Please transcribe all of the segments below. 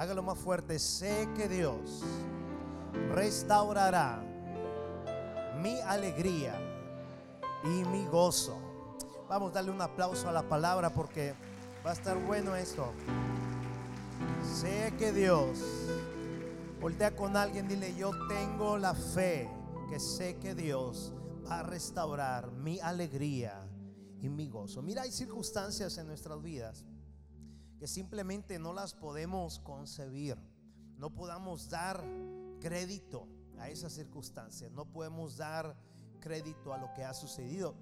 Hágalo más fuerte. Sé que Dios restaurará mi alegría y mi gozo. Vamos a darle un aplauso a la palabra porque va a estar bueno esto. Sé que Dios, voltea con alguien, dile, yo tengo la fe que sé que Dios va a restaurar mi alegría y mi gozo. Mira, hay circunstancias en nuestras vidas que simplemente no las podemos concebir. No podamos dar crédito a esas circunstancias. No podemos dar crédito a lo que ha sucedido.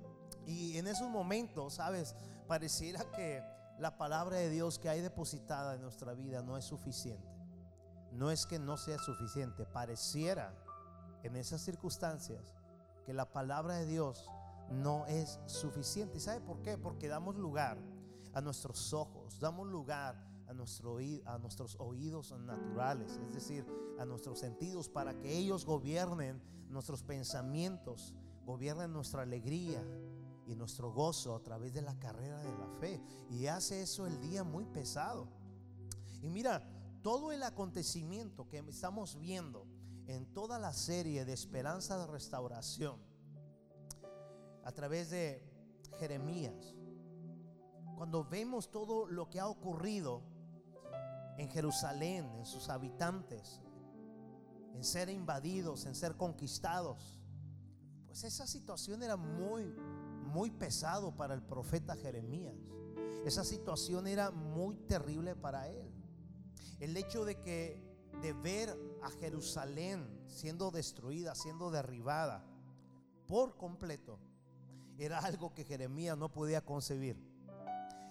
Y en esos momentos, sabes, pareciera que la palabra de Dios que hay depositada en nuestra vida no es suficiente. No es que no sea suficiente. Pareciera en esas circunstancias que la palabra de Dios no es suficiente. ¿Y sabe por qué? Porque damos lugar a nuestros ojos, damos lugar a, nuestro, a nuestros oídos naturales, es decir, a nuestros sentidos, para que ellos gobiernen nuestros pensamientos, gobiernen nuestra alegría y nuestro gozo a través de la carrera de la fe. Y hace eso el día muy pesado. Y mira, todo el acontecimiento que estamos viendo en toda la serie de esperanza de restauración, a través de Jeremías, cuando vemos todo lo que ha ocurrido en Jerusalén, en sus habitantes, en ser invadidos, en ser conquistados, pues esa situación era muy, muy pesado para el profeta Jeremías. Esa situación era muy terrible para él. El hecho de que de ver a Jerusalén siendo destruida, siendo derribada por completo, era algo que Jeremías no podía concebir.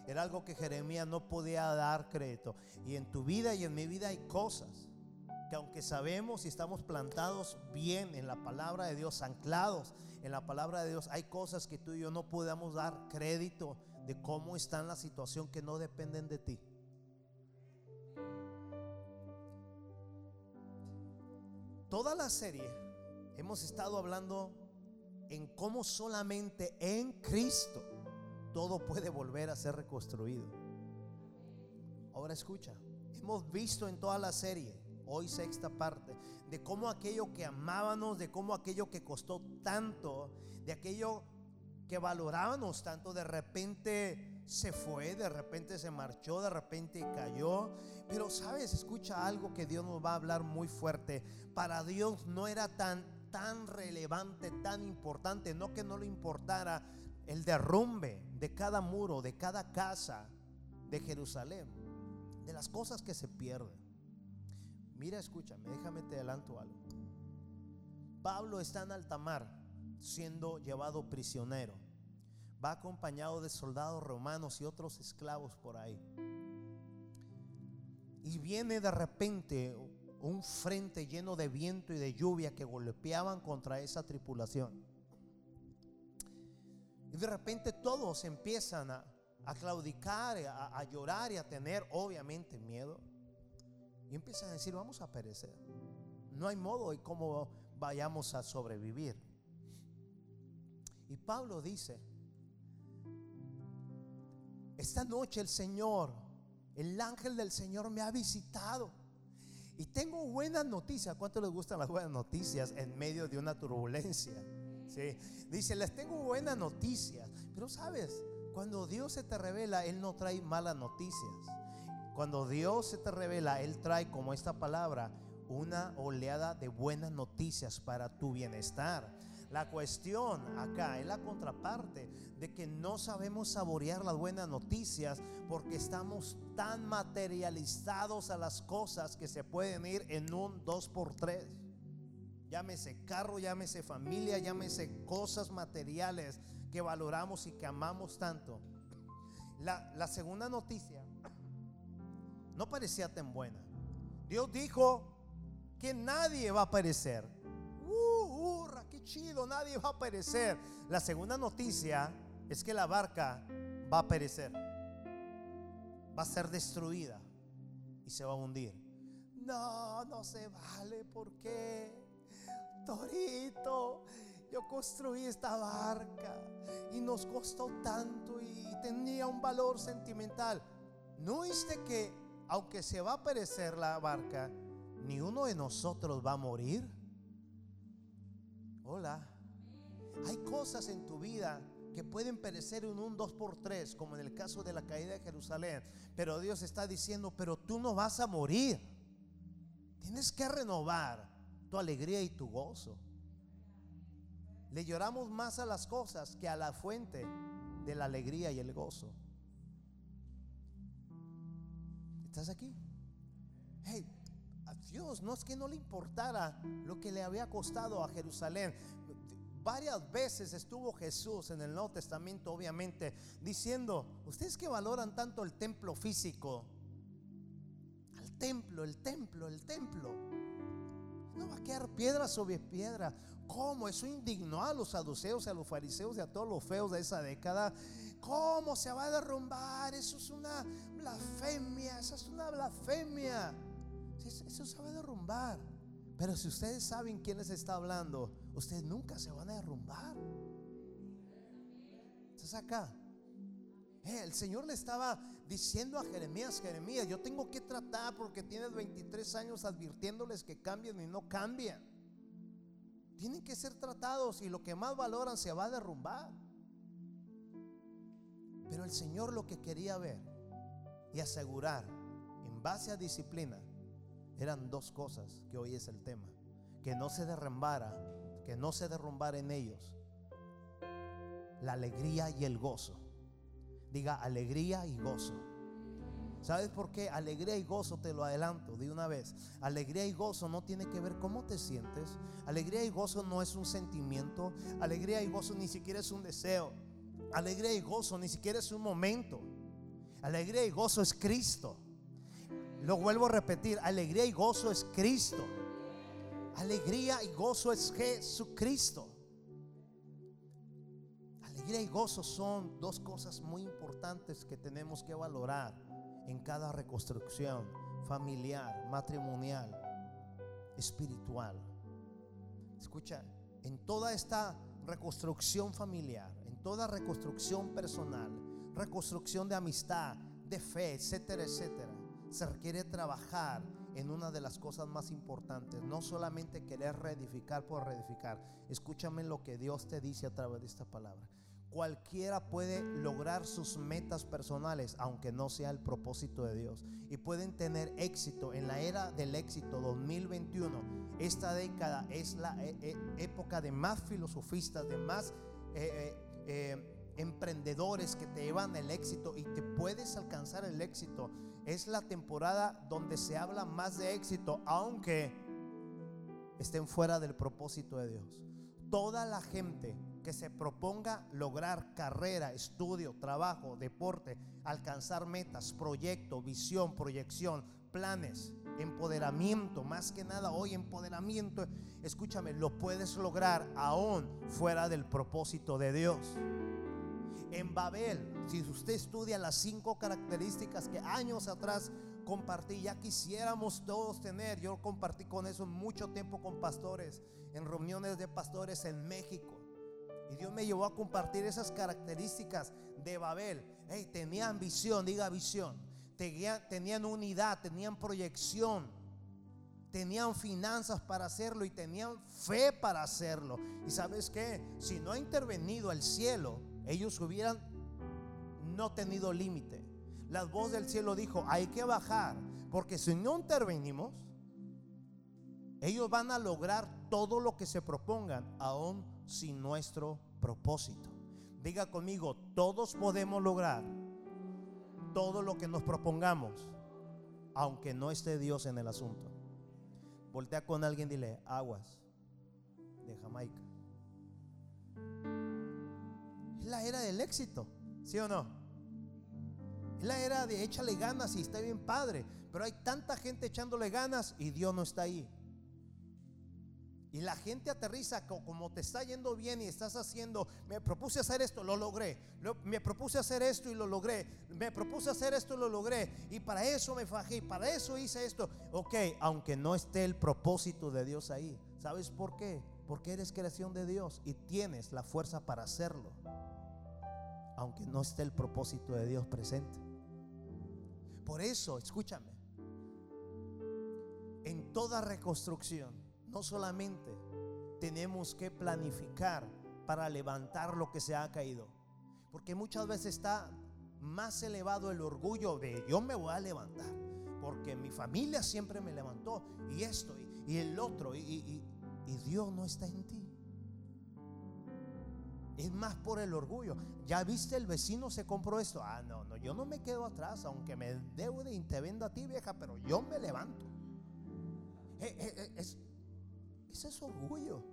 Era algo que Jeremías no podía dar crédito. Y en tu vida y en mi vida hay cosas que aunque sabemos y estamos plantados bien en la palabra de Dios, anclados en la palabra de Dios, hay cosas que tú y yo no podemos dar crédito de cómo está en la situación que no dependen de ti. Toda la serie hemos estado hablando en cómo solamente en Cristo todo puede volver a ser reconstruido. Ahora escucha, hemos visto en toda la serie, hoy sexta parte, de cómo aquello que amábamos, de cómo aquello que costó tanto, de aquello que valorábamos tanto, de repente se fue, de repente se marchó, de repente cayó. Pero sabes, escucha algo que Dios nos va a hablar muy fuerte. Para Dios no era tan tan relevante, tan importante, no que no le importara el derrumbe de cada muro, de cada casa de Jerusalén, de las cosas que se pierden. Mira, escúchame, déjame te adelanto algo. Pablo está en alta mar siendo llevado prisionero. Va acompañado de soldados romanos y otros esclavos por ahí. Y viene de repente un frente lleno de viento y de lluvia que golpeaban contra esa tripulación. Y de repente todos empiezan a, claudicar, a, a llorar y a tener obviamente miedo. Y empiezan a decir, vamos a perecer. No hay modo y cómo vayamos a sobrevivir. Y Pablo dice, esta noche el Señor, el ángel del Señor me ha visitado y tengo buenas noticias. ¿Cuánto les gustan las buenas noticias en medio de una turbulencia? Dice, les tengo buenas noticias. Pero sabes, cuando Dios se te revela, Él no trae malas noticias. Cuando Dios se te revela, Él trae como esta palabra una oleada de buenas noticias para tu bienestar. La cuestión acá es la contraparte de que no sabemos saborear las buenas noticias porque estamos tan materializados a las cosas que se pueden ir en un 2 por 3 Llámese carro, llámese familia, llámese cosas materiales que valoramos y que amamos tanto. La, la segunda noticia no parecía tan buena. Dios dijo que nadie va a perecer chido, nadie va a perecer. La segunda noticia es que la barca va a perecer. Va a ser destruida y se va a hundir. No, no se vale. ¿Por qué? Torito, yo construí esta barca y nos costó tanto y tenía un valor sentimental. ¿No viste que aunque se va a perecer la barca, ni uno de nosotros va a morir. Hola. Hay cosas en tu vida que pueden perecer en un 2 por 3 como en el caso de la caída de Jerusalén. Pero Dios está diciendo, pero tú no vas a morir. Tienes que renovar tu alegría y tu gozo. Le lloramos más a las cosas que a la fuente de la alegría y el gozo. ¿Estás aquí? Hey, a Dios no es que no le importara lo que le había costado a Jerusalén. Varias veces estuvo Jesús en el Nuevo Testamento, obviamente, diciendo, ustedes que valoran tanto el templo físico, al templo, el templo, el templo, no va a quedar piedra sobre piedra. ¿Cómo? Eso indignó a los saduceos, a los fariseos y a todos los feos de esa década. ¿Cómo se va a derrumbar? Eso es una blasfemia, eso es una blasfemia. Eso se va a derrumbar. Pero si ustedes saben quién les está hablando, ustedes nunca se van a derrumbar. ¿Estás acá? Eh, el Señor le estaba diciendo a Jeremías, Jeremías, yo tengo que tratar porque tienes 23 años advirtiéndoles que cambien y no cambian. Tienen que ser tratados y lo que más valoran se va a derrumbar. Pero el Señor lo que quería ver y asegurar en base a disciplina eran dos cosas que hoy es el tema. Que no se derrumbara, que no se derrumbara en ellos la alegría y el gozo. Diga alegría y gozo. ¿Sabes por qué? Alegría y gozo, te lo adelanto de una vez. Alegría y gozo no tiene que ver cómo te sientes. Alegría y gozo no es un sentimiento. Alegría y gozo ni siquiera es un deseo. Alegría y gozo ni siquiera es un momento. Alegría y gozo es Cristo. Lo vuelvo a repetir, alegría y gozo es Cristo. Alegría y gozo es Jesucristo. Alegría y gozo son dos cosas muy importantes que tenemos que valorar en cada reconstrucción familiar, matrimonial, espiritual. Escucha, en toda esta reconstrucción familiar, en toda reconstrucción personal, reconstrucción de amistad, de fe, etcétera, etcétera, se requiere trabajar en una de las cosas más importantes, no solamente querer reedificar por reedificar. Escúchame lo que Dios te dice a través de esta palabra. Cualquiera puede lograr sus metas personales, aunque no sea el propósito de Dios. Y pueden tener éxito en la era del éxito 2021. Esta década es la eh, eh, época de más filosofistas, de más eh, emprendedores que te llevan el éxito y te puedes alcanzar el éxito. Es la temporada donde se habla más de éxito, aunque estén fuera del propósito de Dios. Toda la gente que se proponga lograr carrera, estudio, trabajo, deporte, alcanzar metas, proyecto, visión, proyección, planes, empoderamiento, más que nada hoy empoderamiento, escúchame, lo puedes lograr aún fuera del propósito de Dios. En Babel, si usted estudia las cinco características que años atrás compartí, ya quisiéramos todos tener, yo compartí con eso mucho tiempo con pastores, en reuniones de pastores en México. Y Dios me llevó a compartir esas características de Babel. tenían visión, diga visión. Tenían, unidad, tenían proyección. Tenían finanzas para hacerlo y tenían fe para hacerlo. Y sabes que si no ha intervenido el cielo, ellos hubieran no tenido límite. La voz del cielo dijo, hay que bajar, porque si no intervenimos, ellos van a lograr todo lo que se propongan, aún sin nuestro propósito. Diga conmigo, todos podemos lograr todo lo que nos propongamos, aunque no esté Dios en el asunto. Voltea con alguien dile, aguas de Jamaica. Es la era del éxito, ¿sí o no? Es la era de échale ganas y está bien padre, pero hay tanta gente echándole ganas y Dios no está ahí. Y la gente aterriza como te está yendo bien y estás haciendo, me propuse hacer esto, lo logré. Me propuse hacer esto y lo logré. Me propuse hacer esto y lo logré. Y para eso me fajé, para eso hice esto. Ok, aunque no esté el propósito de Dios ahí. ¿Sabes por qué? Porque eres creación de Dios y tienes la fuerza para hacerlo. Aunque no esté el propósito de Dios presente. Por eso, escúchame, en toda reconstrucción, no solamente tenemos que planificar para levantar lo que se ha caído, porque muchas veces está más elevado el orgullo de yo me voy a levantar, porque mi familia siempre me levantó, y esto, y, el otro, y Dios no está en ti. Es más por el orgullo. Ya viste, el vecino se compró esto. Ah, no, no, yo no me quedo atrás, aunque me deude y te vendo a ti, vieja, pero yo me levanto. Eh, eh, eh, ese es orgullo.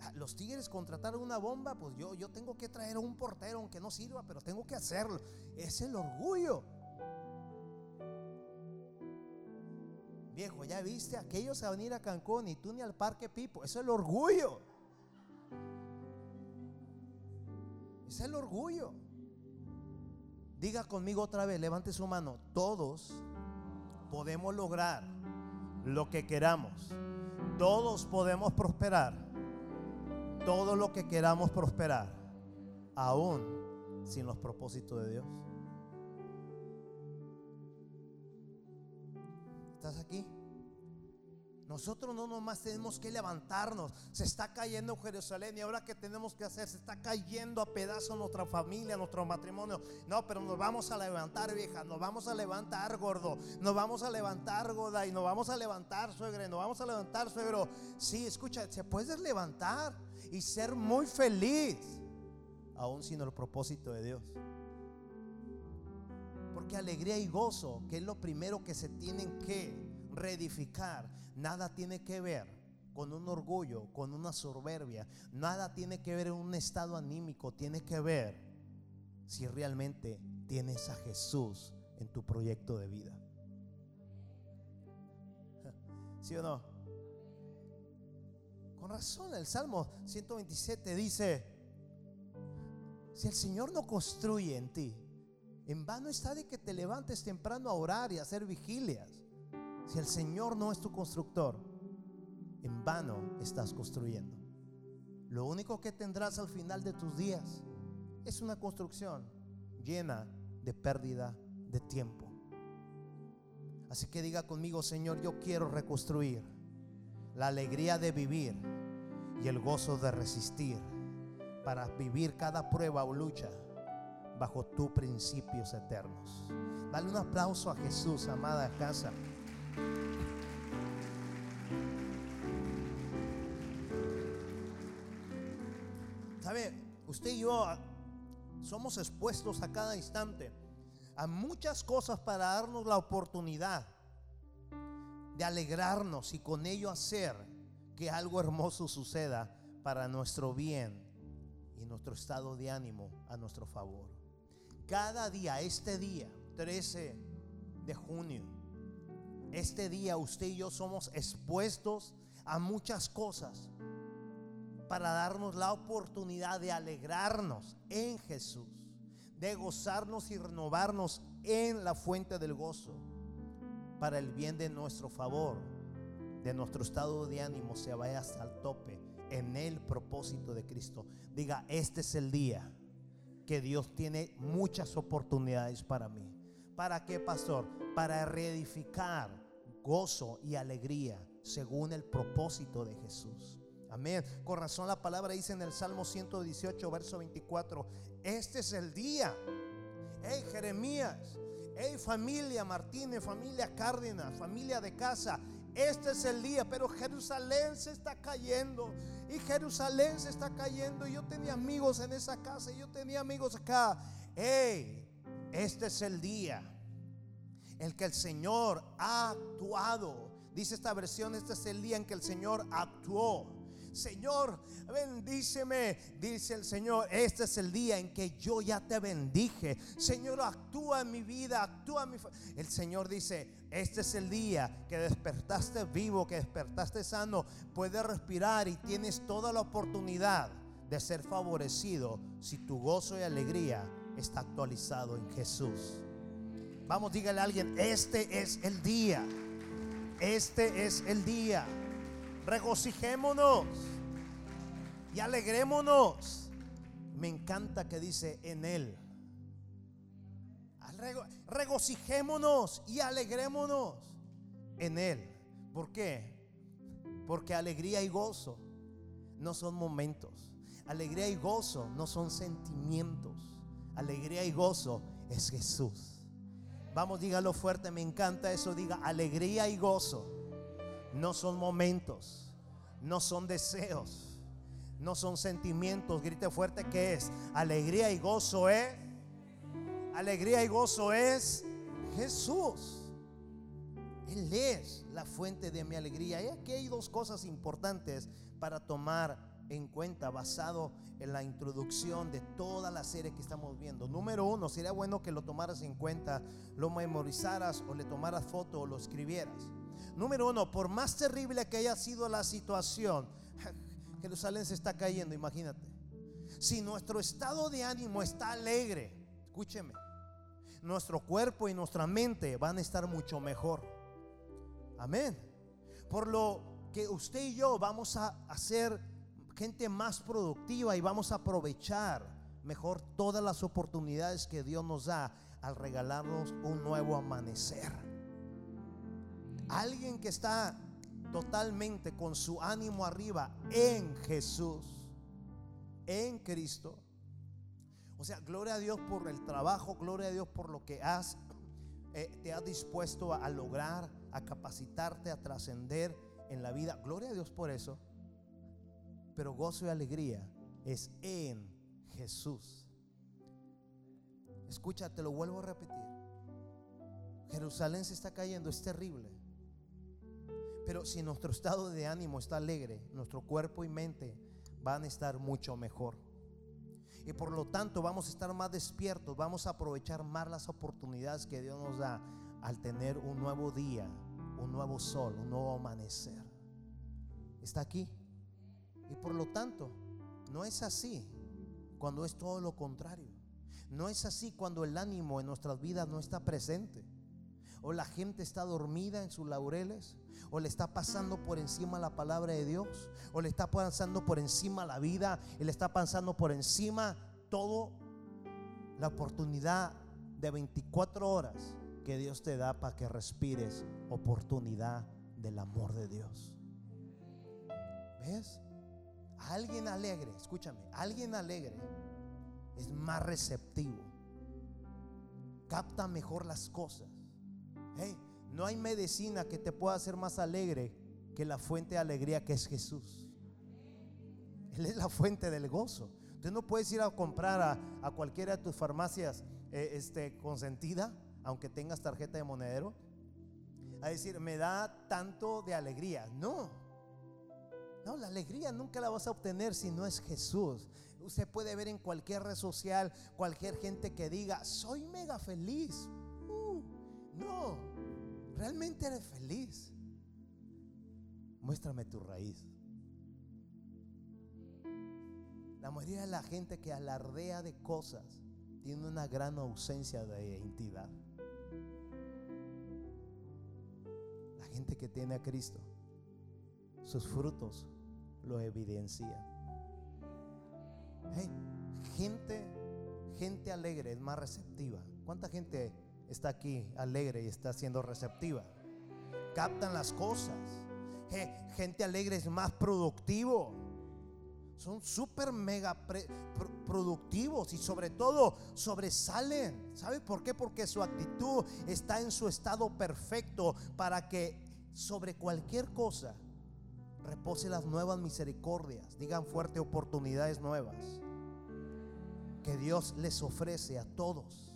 Ah, los tigres contrataron una bomba, pues yo, yo tengo que traer a un portero, aunque no sirva, pero tengo que hacerlo. Es el orgullo. Viejo, ya viste, aquellos a ir a Cancún y tú ni al Parque Pipo. Es el orgullo. Es el orgullo. Diga conmigo otra vez, levante su mano. Todos podemos lograr lo que queramos. Todos podemos prosperar. Todo lo que queramos prosperar. Aún sin los propósitos de Dios. ¿Estás aquí? Nosotros no nomás tenemos que levantarnos. Se está cayendo Jerusalén y ahora que tenemos que hacer, se está cayendo a pedazos nuestra familia, nuestro matrimonio. No, pero nos vamos a levantar, vieja. Nos vamos a levantar, gordo. Nos vamos a levantar, goda. Y nos vamos a levantar, suegre. Nos vamos a levantar, suegro. Sí, escucha, se puede levantar y ser muy feliz, aún sin el propósito de Dios. Porque alegría y gozo, que es lo primero que se tienen que reedificar, nada tiene que ver con un orgullo, con una soberbia, nada tiene que ver en un estado anímico, tiene que ver si realmente tienes a Jesús en tu proyecto de vida. ¿Sí o no? Con razón, el Salmo 127 dice, si el Señor no construye en ti, en vano está de que te levantes temprano a orar y a hacer vigilias. Si el Señor no es tu constructor, en vano estás construyendo. Lo único que tendrás al final de tus días es una construcción llena de pérdida de tiempo. Así que diga conmigo, Señor, yo quiero reconstruir la alegría de vivir y el gozo de resistir para vivir cada prueba o lucha bajo tus principios eternos. Dale un aplauso a Jesús, amada casa. ¿Sabe? Usted y yo somos expuestos a cada instante a muchas cosas para darnos la oportunidad de alegrarnos y con ello hacer que algo hermoso suceda para nuestro bien y nuestro estado de ánimo a nuestro favor. Cada día, este día, 13 de junio, este día usted y yo somos expuestos a muchas cosas para darnos la oportunidad de alegrarnos en Jesús, de gozarnos y renovarnos en la fuente del gozo, para el bien de nuestro favor, de nuestro estado de ánimo se vaya hasta el tope en el propósito de Cristo. Diga, este es el día que Dios tiene muchas oportunidades para mí. ¿Para qué, pastor? Para reedificar gozo y alegría según el propósito de Jesús. Amén. Con razón la palabra dice en el Salmo 118, verso 24, este es el día. Hey Jeremías, hey familia Martínez, familia Cárdenas, familia de casa, este es el día, pero Jerusalén se está cayendo. Y Jerusalén se está cayendo. Yo tenía amigos en esa casa. Y yo tenía amigos acá. Hey, este es el día el que el Señor ha actuado. Dice esta versión, este es el día en que el Señor actuó. Señor, bendíceme, dice el Señor, este es el día en que yo ya te bendije. Señor, actúa en mi vida, actúa en mi... El Señor dice, este es el día que despertaste vivo, que despertaste sano, puedes respirar y tienes toda la oportunidad de ser favorecido si tu gozo y alegría está actualizado en Jesús. Vamos, dígale a alguien, este es el día. Este es el día. Regocijémonos y alegrémonos. Me encanta que dice en él. Regocijémonos y alegrémonos. en Él. ¿Por qué? Porque alegría y gozo no son momentos. Alegría y gozo no son sentimientos. Alegría y gozo es Jesús. Vamos, dígalo fuerte, me encanta eso. Diga, alegría y gozo no son momentos, no son deseos, no son sentimientos. Grite fuerte que es. Alegría y gozo es. Alegría y gozo es Jesús. Él es la fuente de mi alegría. Y aquí hay dos cosas importantes para tomar en cuenta basado en la introducción de toda la serie que estamos viendo. Número uno, sería bueno que lo tomaras en cuenta, lo memorizaras o le tomaras foto o lo escribieras. Número uno, por más terrible que haya sido la situación, Jerusalén se está cayendo, imagínate. Si nuestro estado de ánimo está alegre, escúcheme, nuestro cuerpo y nuestra mente van a estar mucho mejor. Amén. Por lo que usted y yo vamos a hacer gente más productiva y vamos a aprovechar mejor todas las oportunidades que Dios nos da al regalarnos un nuevo amanecer. Alguien que está totalmente con su ánimo arriba en Jesús, en Cristo. O sea, gloria a Dios por el trabajo, gloria a Dios por lo que has, eh, te has dispuesto a lograr, a capacitarte, a trascender en la vida. Gloria a Dios por eso. Pero gozo y alegría es en Jesús. Escúchate, lo vuelvo a repetir. Jerusalén se está cayendo, es terrible. Pero si nuestro estado de ánimo está alegre, nuestro cuerpo y mente van a estar mucho mejor. Y por lo tanto vamos a estar más despiertos, vamos a aprovechar más las oportunidades que Dios nos da al tener un nuevo día, un nuevo sol, un nuevo amanecer. Está aquí. Y por lo tanto, no es así cuando es todo lo contrario. No es así cuando el ánimo en nuestras vidas no está presente. O la gente está dormida en sus laureles. O le está pasando por encima la palabra de Dios. O le está pasando por encima la vida. Y le está pasando por encima todo la oportunidad de 24 horas que Dios te da para que respires oportunidad del amor de Dios. ¿Ves? Alguien alegre, escúchame, alguien alegre es más receptivo, capta mejor las cosas. No hay medicina que te pueda hacer más alegre que la fuente de alegría que es Jesús. Él es la fuente del gozo. Tú no puedes ir a comprar a, a cualquiera de tus farmacias eh, este, consentida aunque tengas tarjeta de monedero, a decir, me da tanto de alegría. No, no, la alegría nunca la vas a obtener si no es Jesús. Usted puede ver en cualquier red social, cualquier gente que diga, soy mega feliz. Uh, no, realmente eres feliz. Muéstrame tu raíz. La mayoría de la gente que alardea de cosas tiene una gran ausencia de identidad. gente que tiene a Cristo, sus frutos lo evidencian. gente, gente alegre es más receptiva. ¿Cuánta gente está aquí alegre y está siendo receptiva? Captan las cosas. gente alegre es más productivo. Son súper mega productivos y sobre todo sobresalen. ¿Sabe por qué? Porque su actitud está en su estado perfecto para que sobre cualquier cosa repose las nuevas misericordias, digan fuerte oportunidades nuevas que Dios les ofrece a todos.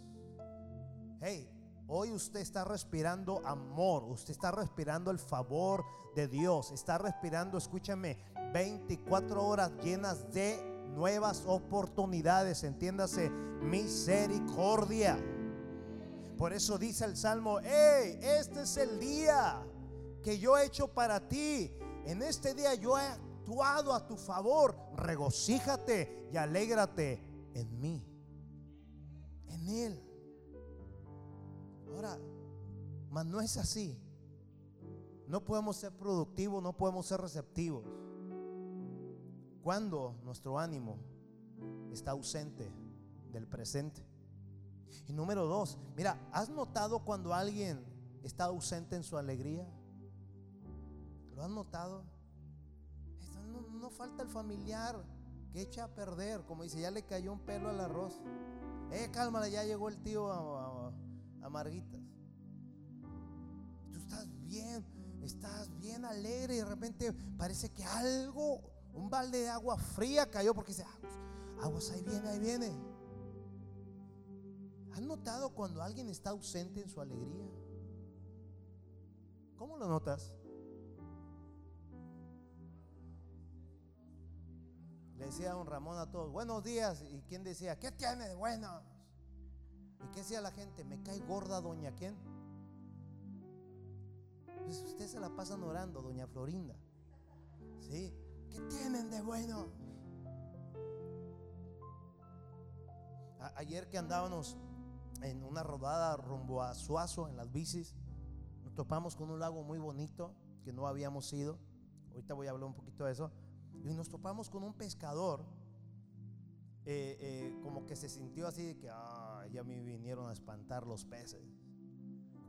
Hey, hoy usted está respirando amor, usted está respirando el favor de Dios, está respirando, escúchame, 24 horas llenas de nuevas oportunidades, entiéndase, misericordia. Por eso dice el Salmo, hey, este es el día que yo he hecho para ti. En este día yo he actuado a tu favor. Regocíjate y alégrate en mí. En Él. Ahora, mas no es así. No podemos ser productivos, no podemos ser receptivos. Cuando nuestro ánimo está ausente del presente. Y número dos, mira, ¿has notado cuando alguien está ausente en su alegría? ¿Lo han notado? No, falta el familiar que echa a perder, como dice, ya le cayó un pelo al arroz. Eh, cálmala, ya llegó el tío a, a. Tú estás bien, estás bien alegre y de repente parece que algo, un balde de agua fría cayó porque dice, aguas, aguas, ahí viene, ahí viene. ¿Has notado cuando alguien está ausente en su alegría? ¿Cómo lo notas? Le decía don Ramón a todos, buenos días. ¿Y quién decía, qué tiene de buenos? ¿Y qué decía la gente? Me cae gorda doña quién? Pues usted se la pasan orando, doña Florinda. ¿Sí? ¿Qué tienen de bueno? ayer que andábamos en una rodada rumbo a Suazo en las bicis, nos topamos con un lago muy bonito que no habíamos ido. Ahorita voy a hablar un poquito de eso. Y nos topamos con un pescador, eh, eh, como que se sintió así de que, ah, ya me vinieron a espantar los peces.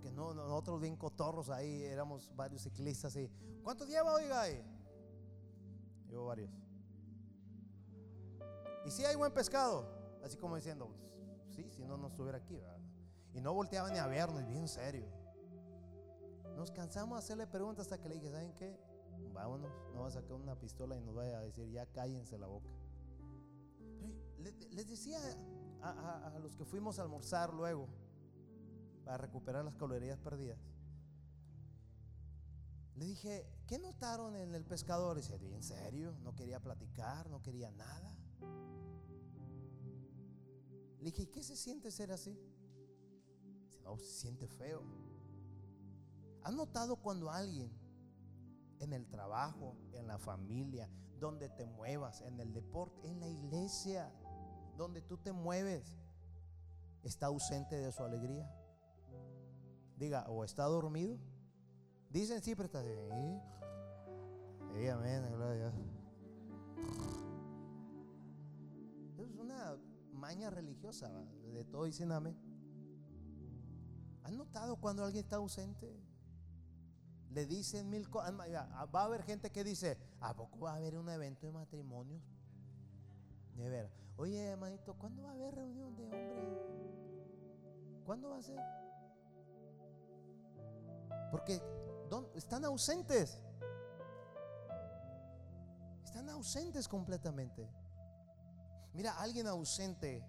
Que no, nosotros bien cotorros ahí, éramos varios ciclistas y, ¿cuánto lleva, oiga? Ahí? Llevo varios. Y si hay buen pescado, así como diciendo, sí, si no, no estuviera aquí, Y no volteaba ni a vernos, bien serio. Nos cansamos de hacerle preguntas hasta que le dije, ¿saben qué? Vámonos, no va a sacar una pistola y nos vaya a decir, ya cállense la boca. les decía a, los que fuimos a almorzar luego, para recuperar las calorías perdidas, le dije, ¿qué notaron en el pescador? Y dice, ¿en serio? No quería platicar, no quería nada. Le dije, ¿y qué se siente ser así? Dice, no, se siente feo. ¿Has notado cuando alguien en el trabajo, en la familia, donde te muevas, en el deporte, en la iglesia, donde tú te mueves, está ausente de su alegría? Diga, o está dormido. Dicen sí, pero está ahí. amén, Es una maña religiosa, de todo dicen amén. ¿Han notado cuando alguien está ausente? Le dicen mil cosas. Va a haber gente que dice, ¿a poco va a haber un evento de matrimonio? De ver, oye hermanito, ¿cuándo va a haber reunión de hombres? ¿Cuándo va a ser? Porque están ausentes. Están ausentes completamente. Mira, alguien ausente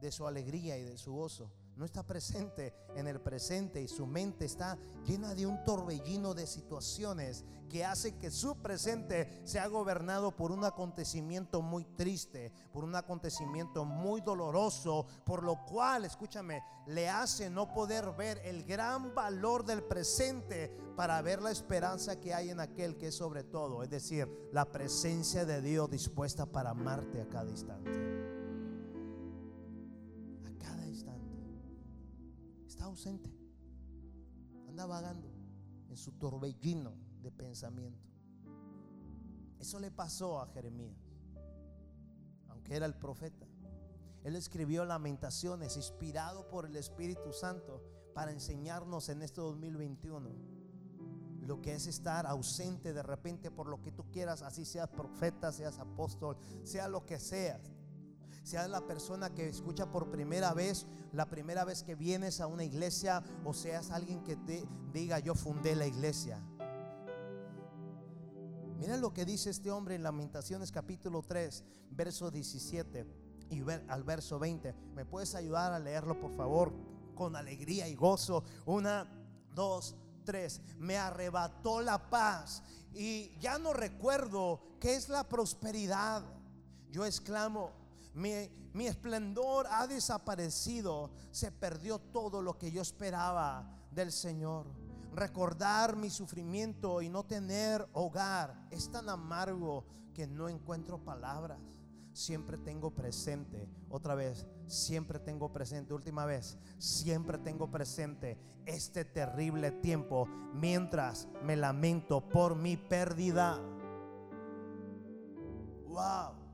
de su alegría y de su gozo no está presente en el presente y su mente está llena de un torbellino de situaciones que hace que su presente sea gobernado por un acontecimiento muy triste, por un acontecimiento muy doloroso, por lo cual, escúchame, le hace no poder ver el gran valor del presente para ver la esperanza que hay en aquel que es sobre todo, es decir, la presencia de Dios dispuesta para amarte a cada instante. Ausente. Anda vagando en su torbellino de pensamiento. Eso le pasó a Jeremías, aunque era el profeta. Él escribió lamentaciones inspirado por el Espíritu Santo para enseñarnos en este 2021 lo que es estar ausente de repente por lo que tú quieras, así seas profeta, seas apóstol, sea lo que seas seas la persona que escucha por primera vez, la primera vez que vienes a una iglesia, o seas alguien que te diga, yo fundé la iglesia. Mira lo que dice este hombre en Lamentaciones capítulo 3, verso 17 y al verso 20. ¿Me puedes ayudar a leerlo, por favor? Con alegría y gozo. Una, dos, tres. Me arrebató la paz y ya no recuerdo qué es la prosperidad. Yo exclamo, mi, esplendor ha desaparecido, se perdió todo lo que yo esperaba del Señor. Recordar mi sufrimiento y no tener hogar es tan amargo que no encuentro palabras. Siempre tengo presente, otra vez, siempre tengo presente, última vez, siempre tengo presente este terrible tiempo mientras me lamento por mi pérdida. Wow.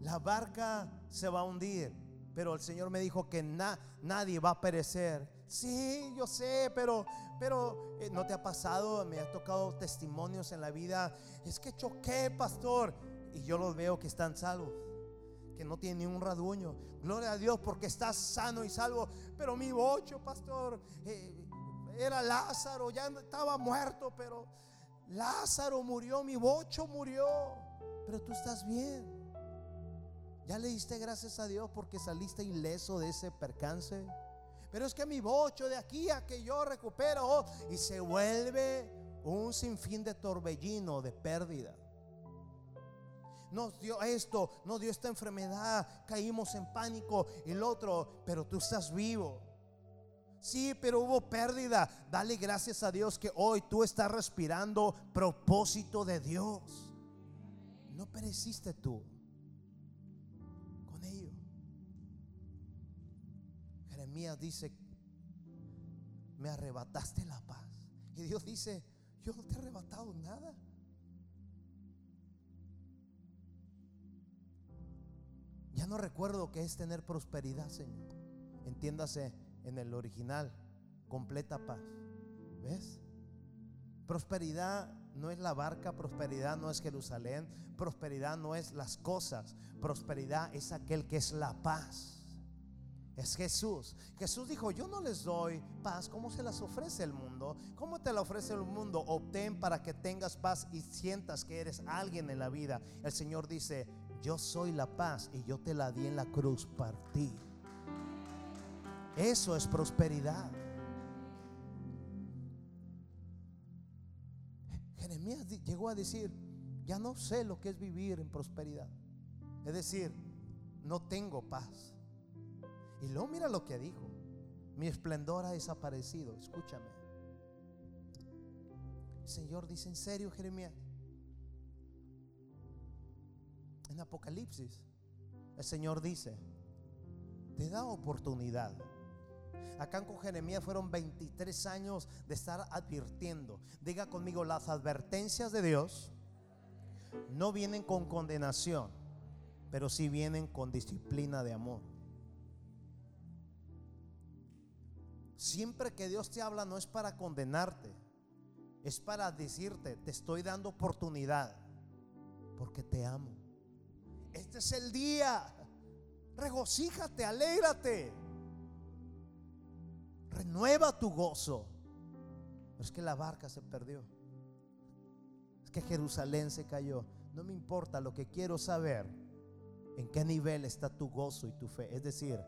La barca se va a hundir. pero el Señor me dijo que nadie va a perecer. Sí, yo sé, pero, pero eh, no te ha pasado, me ha tocado testimonios en la vida. Es que choqué, pastor, y yo los veo que están salvos, que no tienen ni un raduño. Gloria a Dios porque estás sano y salvo. Pero mi bocho, pastor, eh, era Lázaro, ya estaba muerto, pero Lázaro murió, mi bocho murió, pero tú estás bien. ¿Ya le diste gracias a Dios porque saliste ileso de ese percance? Pero es que mi bocho de aquí a que yo recupero y se vuelve un sinfín de torbellino, de pérdida. Nos dio esto, nos dio esta enfermedad, caímos en pánico el otro, pero tú estás vivo. Sí, pero hubo pérdida. Dale gracias a Dios que hoy tú estás respirando propósito de Dios. No pereciste tú. Dice, me arrebataste la paz. Y Dios dice, yo no te he arrebatado nada. Ya no recuerdo que es tener prosperidad, Señor. Entiéndase en el original, completa paz. ¿Ves? Prosperidad no es la barca, prosperidad no es Jerusalén, prosperidad no es las cosas, prosperidad es aquel que es la paz es Jesús. Jesús dijo, yo no les doy paz como se las ofrece el mundo. ¿Cómo te la ofrece el mundo? Obtén para que tengas paz y sientas que eres alguien en la vida. El Señor dice, yo soy la paz y yo te la di en la cruz para ti. Eso es prosperidad. Jeremías llegó a decir, ya no sé lo que es vivir en prosperidad. Es decir, no tengo paz. Y luego mira lo que dijo. Mi esplendor ha desaparecido. Escúchame. El Señor dice, ¿en serio, Jeremías? En Apocalipsis, el Señor dice, te da oportunidad. Acá con Jeremías fueron 23 años de estar advirtiendo. Diga conmigo, las advertencias de Dios no vienen con condenación, pero sí vienen con disciplina de amor. Siempre que Dios te habla no es para condenarte, es para decirte, te estoy dando oportunidad porque te amo. Este es el día. Regocíjate, alégrate. Renueva tu gozo. es que la barca se perdió. Es que Jerusalén se cayó. No me importa, lo que quiero saber en qué nivel está tu gozo y tu fe. Es decir,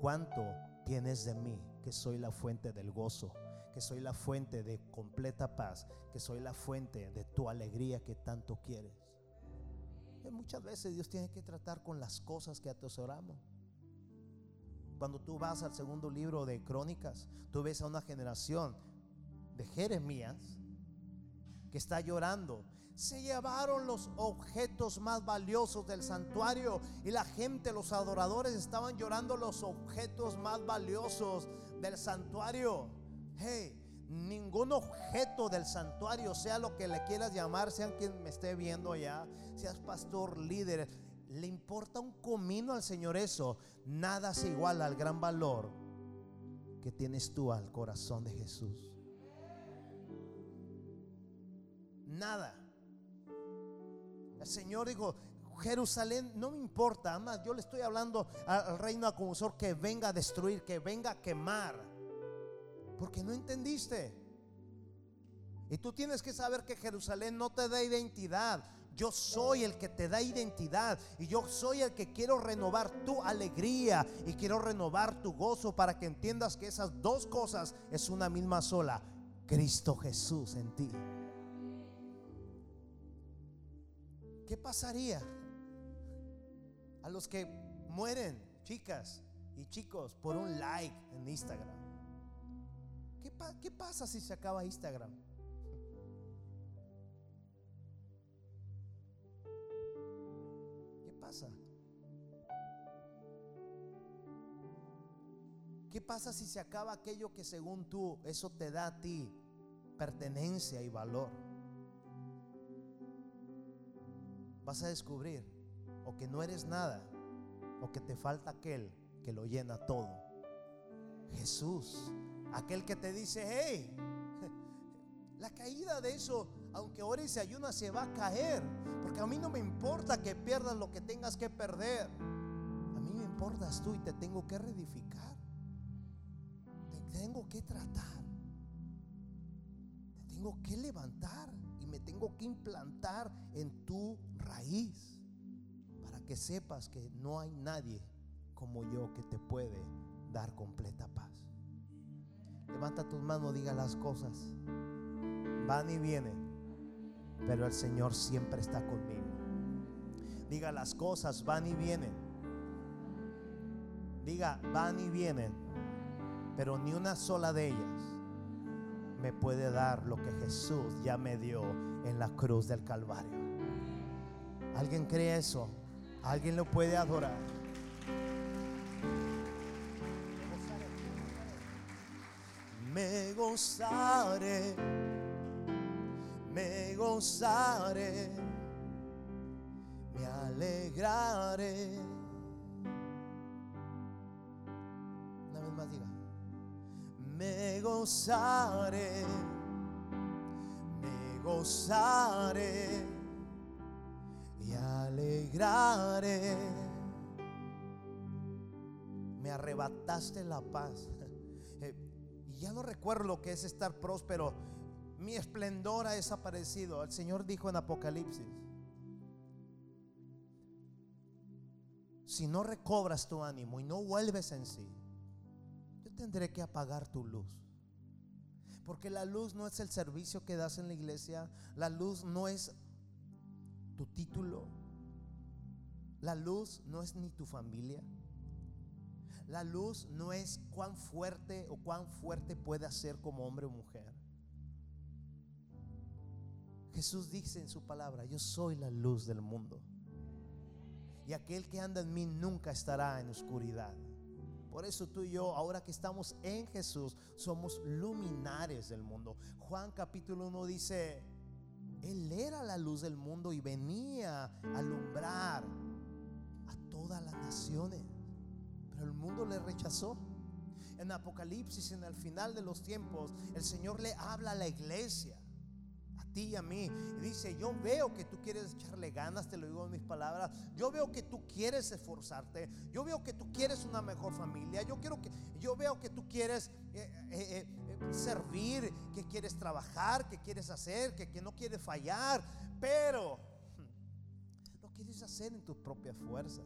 cuánto tienes de mí que soy la fuente del gozo, que soy la fuente de completa paz, que soy la fuente de tu alegría que tanto quieres. Y muchas veces Dios tiene que tratar con las cosas que atesoramos. Cuando tú vas al segundo libro de Crónicas, tú ves a una generación de Jeremías que está llorando se llevaron los objetos más valiosos del santuario y la gente, los adoradores estaban llorando los objetos más valiosos del santuario. Hey, ningún objeto del santuario, sea lo que le quieras llamar, sean quien me esté viendo allá, seas pastor, líder, le importa un comino al Señor eso. Nada se iguala al gran valor que tienes tú al corazón de Jesús. Nada. El Señor dijo, Jerusalén no me importa, más yo le estoy hablando al reino acusor que venga a destruir, que venga a quemar. Porque no entendiste. Y tú tienes que saber que Jerusalén no te da identidad. Yo soy el que te da identidad y yo soy el que quiero renovar tu alegría y quiero renovar tu gozo para que entiendas que esas dos cosas es una misma sola. Cristo Jesús en ti. ¿Qué pasaría a los que mueren, chicas y chicos, por un like en Instagram? ¿Qué, pasa si se acaba Instagram? ¿Qué pasa? ¿Qué pasa si se acaba aquello que según tú eso te da a ti pertenencia y valor? vas a descubrir o que no eres nada o que te falta aquel que lo llena todo. Jesús, aquel que te dice, hey, la caída de eso, aunque ores y se ayuna, se va a caer. Porque a mí no me importa que pierdas lo que tengas que perder. A mí me importas tú y te tengo que reedificar. Te tengo que tratar. Te tengo que levantar y me tengo que implantar en tu raíz. Que sepas que no hay nadie como yo que te puede dar completa paz. Levanta tus manos, diga las cosas. Van y vienen, pero el Señor siempre está conmigo. Diga las cosas, van y vienen. Diga, van y vienen, pero ni una sola de ellas me puede dar lo que Jesús ya me dio en la cruz del Calvario. ¿Alguien cree eso? ¿Alguien lo puede adorar? Me gozaré, me gozaré, me alegraré. Una vez más diga, me gozaré, me gozaré y alegraré. Me arrebataste la paz. Eh, y ya no recuerdo lo que es estar próspero. Mi esplendor ha desaparecido. El Señor dijo en Apocalipsis. Si no recobras tu ánimo y no vuelves en sí, yo tendré que apagar tu luz. Porque la luz no es el servicio que das en la iglesia. La luz no es tu título. La luz no es ni tu familia. La luz no es cuán fuerte o cuán fuerte puede ser como hombre o mujer. Jesús dice en su palabra, yo soy la luz del mundo. Y aquel que anda en mí nunca estará en oscuridad. Por eso tú y yo, ahora que estamos en Jesús, somos luminares del mundo. Juan capítulo 1 dice, Él era la luz del mundo y venía a alumbrar a todas las naciones. Pero el mundo le rechazó. En Apocalipsis, en el final de los tiempos, el Señor le habla a la iglesia, a ti y a mí. Y dice, yo veo que tú quieres echarle ganas, te lo digo en mis palabras. Yo veo que tú quieres esforzarte. Yo veo que tú quieres una mejor familia. Yo, quiero que, yo veo que tú quieres eh, eh, eh, servir, que quieres trabajar, que quieres hacer, que, que no quieres fallar. Pero lo quieres hacer en tus propias fuerzas.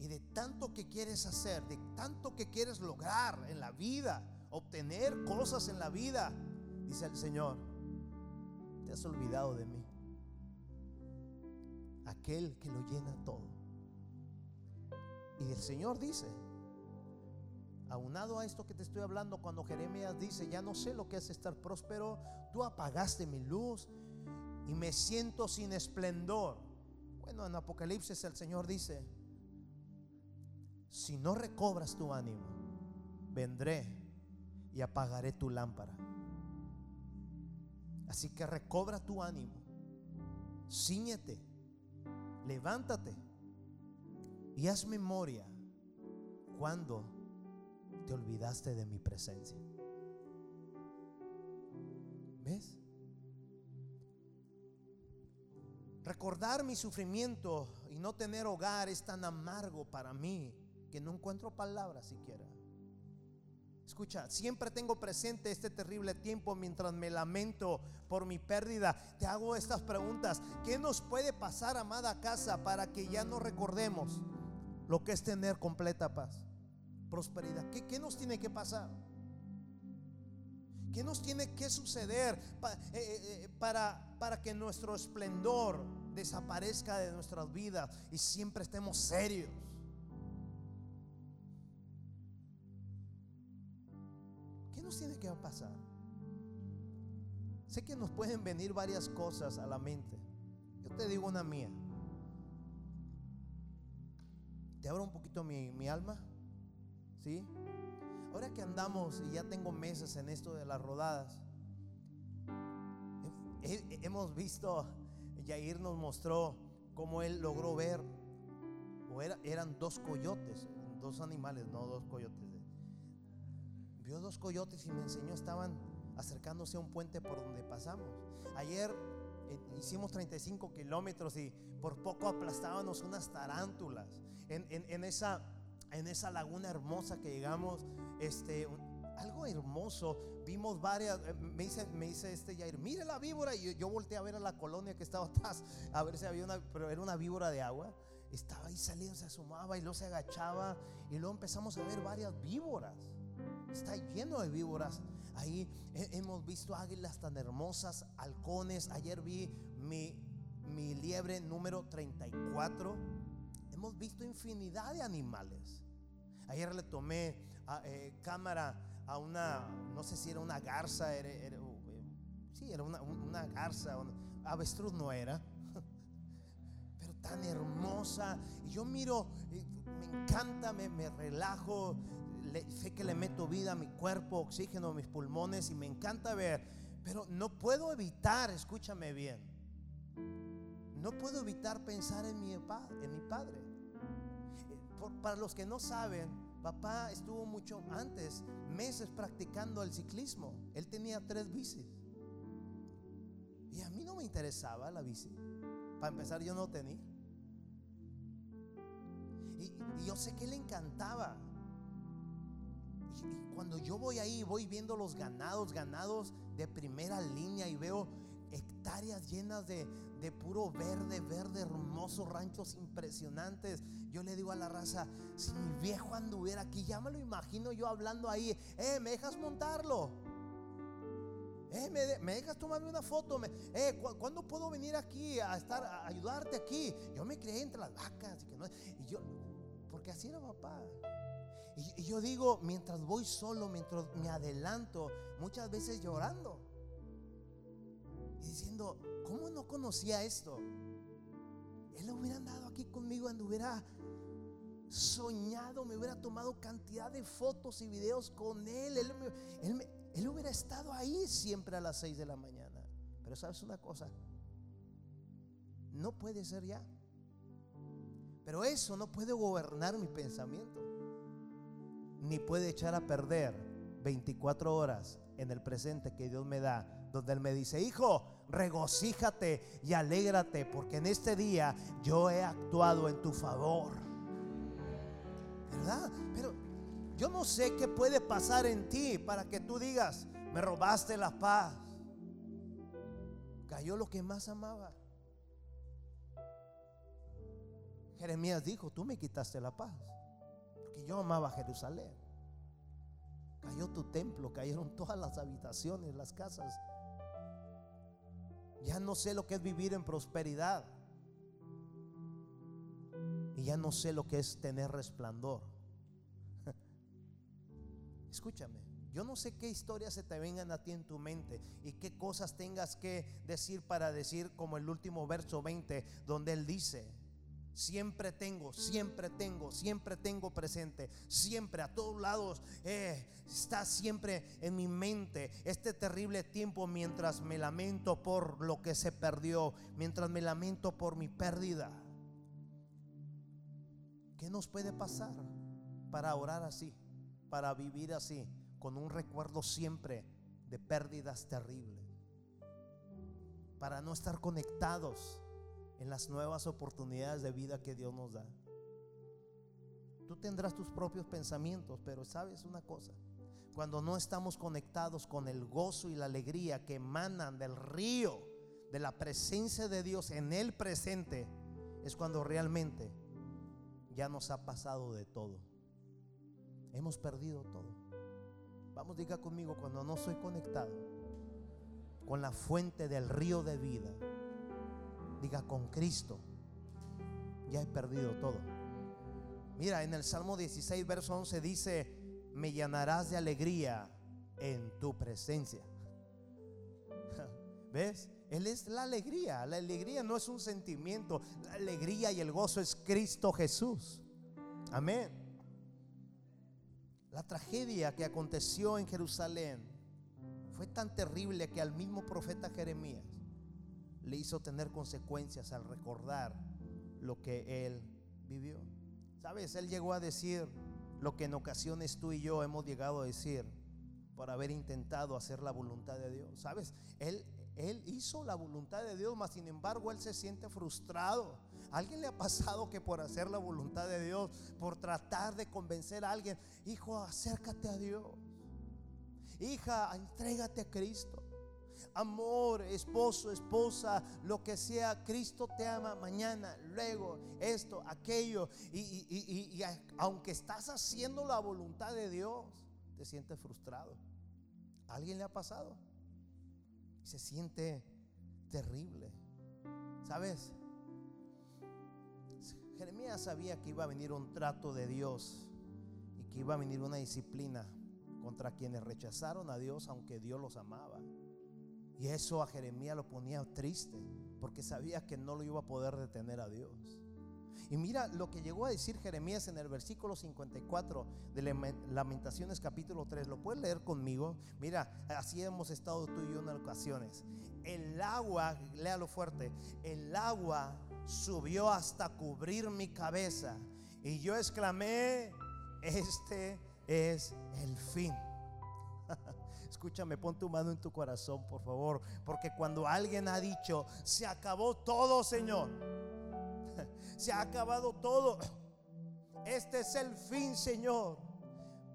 Y de tanto que quieres hacer, de tanto que quieres lograr en la vida, obtener cosas en la vida, dice el Señor, te has olvidado de mí. Aquel que lo llena todo. Y el Señor dice, aunado a esto que te estoy hablando, cuando Jeremías dice, ya no sé lo que es estar próspero, tú apagaste mi luz y me siento sin esplendor. Bueno, en Apocalipsis el Señor dice, si no recobras tu ánimo, vendré y apagaré tu lámpara. Así que recobra tu ánimo, ciñete, levántate y haz memoria cuando te olvidaste de mi presencia. ¿Ves? Recordar mi sufrimiento y no tener hogar es tan amargo para mí que no encuentro palabras siquiera. Escucha, siempre tengo presente este terrible tiempo mientras me lamento por mi pérdida. Te hago estas preguntas. ¿Qué nos puede pasar, amada casa, para que ya no recordemos lo que es tener completa paz, prosperidad? ¿Qué, qué nos tiene que pasar? ¿Qué nos tiene que suceder eh, eh, eh, para, para que nuestro esplendor desaparezca de nuestras vidas y siempre estemos serios? nos tiene que pasar? Sé que nos pueden venir varias cosas a la mente. Yo te digo una mía. Te abro un poquito mi, mi alma. ¿Sí? Ahora que andamos y ya tengo meses en esto de las rodadas, hemos visto, Yair nos mostró cómo él logró ver o eran dos coyotes, dos animales, no dos coyotes. Vio dos coyotes y me enseñó, estaban acercándose a un puente por donde pasamos. Ayer eh, hicimos 35 kilómetros y por poco aplastábamos unas tarántulas en, esa, en esa laguna hermosa que llegamos. Este, algo hermoso. Vimos varias. Eh, me dice, me dice este Jair, mire la víbora. Y yo, yo, volteé a ver a la colonia que estaba atrás, a ver si había una, pero era una víbora de agua. Estaba ahí saliendo, se asomaba y luego se agachaba. Y luego empezamos a ver varias víboras. Está lleno de víboras. Ahí hemos visto águilas tan hermosas, halcones. Ayer vi mi, mi liebre número 34. Hemos visto infinidad de animales. Ayer le tomé eh, cámara a una, no sé si era una garza, era, era, eh, sí, era una, garza, avestruz no era, pero tan hermosa. Y yo miro, me encanta, me, me relajo, sé que le meto vida a mi cuerpo, oxígeno a mis pulmones y me encanta ver, pero no puedo evitar, escúchame bien, no puedo evitar pensar en mi padre. Para los que no saben, papá estuvo mucho antes, meses practicando el ciclismo. Él tenía tres bicis. Y a mí no me interesaba la bici. Para empezar, yo no tenía. Y, yo sé que le encantaba. Y, cuando yo voy ahí, voy viendo los ganados, ganados de primera línea y veo hectáreas llenas de, de, puro verde, verde, hermosos ranchos impresionantes. Yo le digo a la raza, si mi viejo anduviera aquí, ya me lo imagino yo hablando ahí, eh, ¿me dejas montarlo? Eh, ¿me, dejas tomarme una foto? eh, ¿cuándo puedo venir aquí a estar, a ayudarte aquí? Yo me creé entre las vacas y yo, porque así era papá. Y, yo digo, mientras voy solo, mientras me adelanto, muchas veces llorando. Y diciendo, ¿cómo no conocía esto? Él hubiera andado aquí conmigo, hubiera soñado, me hubiera tomado cantidad de fotos y videos con él. Él, él hubiera estado ahí siempre a las 6 de la mañana. Pero sabes una cosa, no puede ser ya. Pero eso no puede gobernar mi pensamiento ni puede echar a perder 24 horas en el presente que Dios me da, donde Él me dice, hijo, regocíjate y alégrate, porque en este día yo he actuado en tu favor. ¿Verdad? Pero yo no sé qué puede pasar en ti para que tú digas, me robaste la paz. Cayó lo que más amaba. Jeremías dijo, tú me quitaste la paz porque yo amaba Jerusalén. Cayó tu templo, cayeron todas las habitaciones, las casas. Ya no sé lo que es vivir en prosperidad. Y ya no sé lo que es tener resplandor. Escúchame, yo no sé qué historias se te vengan a ti en tu mente y qué cosas tengas que decir para decir como el último verso 20, donde él dice, Siempre tengo, siempre tengo, siempre tengo presente, siempre a todos lados eh, está siempre en mi mente este terrible tiempo mientras me lamento por lo que se perdió, mientras me lamento por mi pérdida. ¿Qué nos puede pasar para orar así, para vivir así, con un recuerdo siempre de pérdidas terribles? Para no estar conectados en las nuevas oportunidades de vida que Dios nos da. Tú tendrás tus propios pensamientos, pero sabes una cosa, cuando no estamos conectados con el gozo y la alegría que emanan del río, de la presencia de Dios en el presente, es cuando realmente ya nos ha pasado de todo. Hemos perdido todo. Vamos, diga conmigo, cuando no soy conectado con la fuente del río de vida, Diga, con Cristo ya he perdido todo. Mira, en el Salmo 16, verso 11 dice, me llenarás de alegría en tu presencia. ¿Ves? Él es la alegría. La alegría no es un sentimiento. La alegría y el gozo es Cristo Jesús. Amén. La tragedia que aconteció en Jerusalén fue tan terrible que al mismo profeta Jeremías le hizo tener consecuencias al recordar lo que él vivió. Sabes, él llegó a decir lo que en ocasiones tú y yo hemos llegado a decir por haber intentado hacer la voluntad de Dios. Sabes, él, él hizo la voluntad de Dios, mas sin embargo él se siente frustrado. alguien le ha pasado que por hacer la voluntad de Dios, por tratar de convencer a alguien, hijo, acércate a Dios. Hija, entrégate a Cristo. Amor, esposo, esposa, lo que sea, Cristo te ama mañana, luego, esto, aquello. Y, aunque estás haciendo la voluntad de Dios, te sientes frustrado. alguien le ha pasado? Se siente terrible. ¿Sabes? Jeremías sabía que iba a venir un trato de Dios y que iba a venir una disciplina contra quienes rechazaron a Dios aunque Dios los amaba. Y eso a Jeremías lo ponía triste, porque sabía que no lo iba a poder detener a Dios. Y mira lo que llegó a decir Jeremías en el versículo 54 de Lamentaciones capítulo 3. ¿Lo puedes leer conmigo? Mira, así hemos estado tú y yo en ocasiones. El agua, léalo fuerte, el agua subió hasta cubrir mi cabeza. Y yo exclamé, este es el fin. Escúchame, pon tu mano en tu corazón, por favor. Porque cuando alguien ha dicho, se acabó todo, Señor. Se ha acabado todo. Este es el fin, Señor.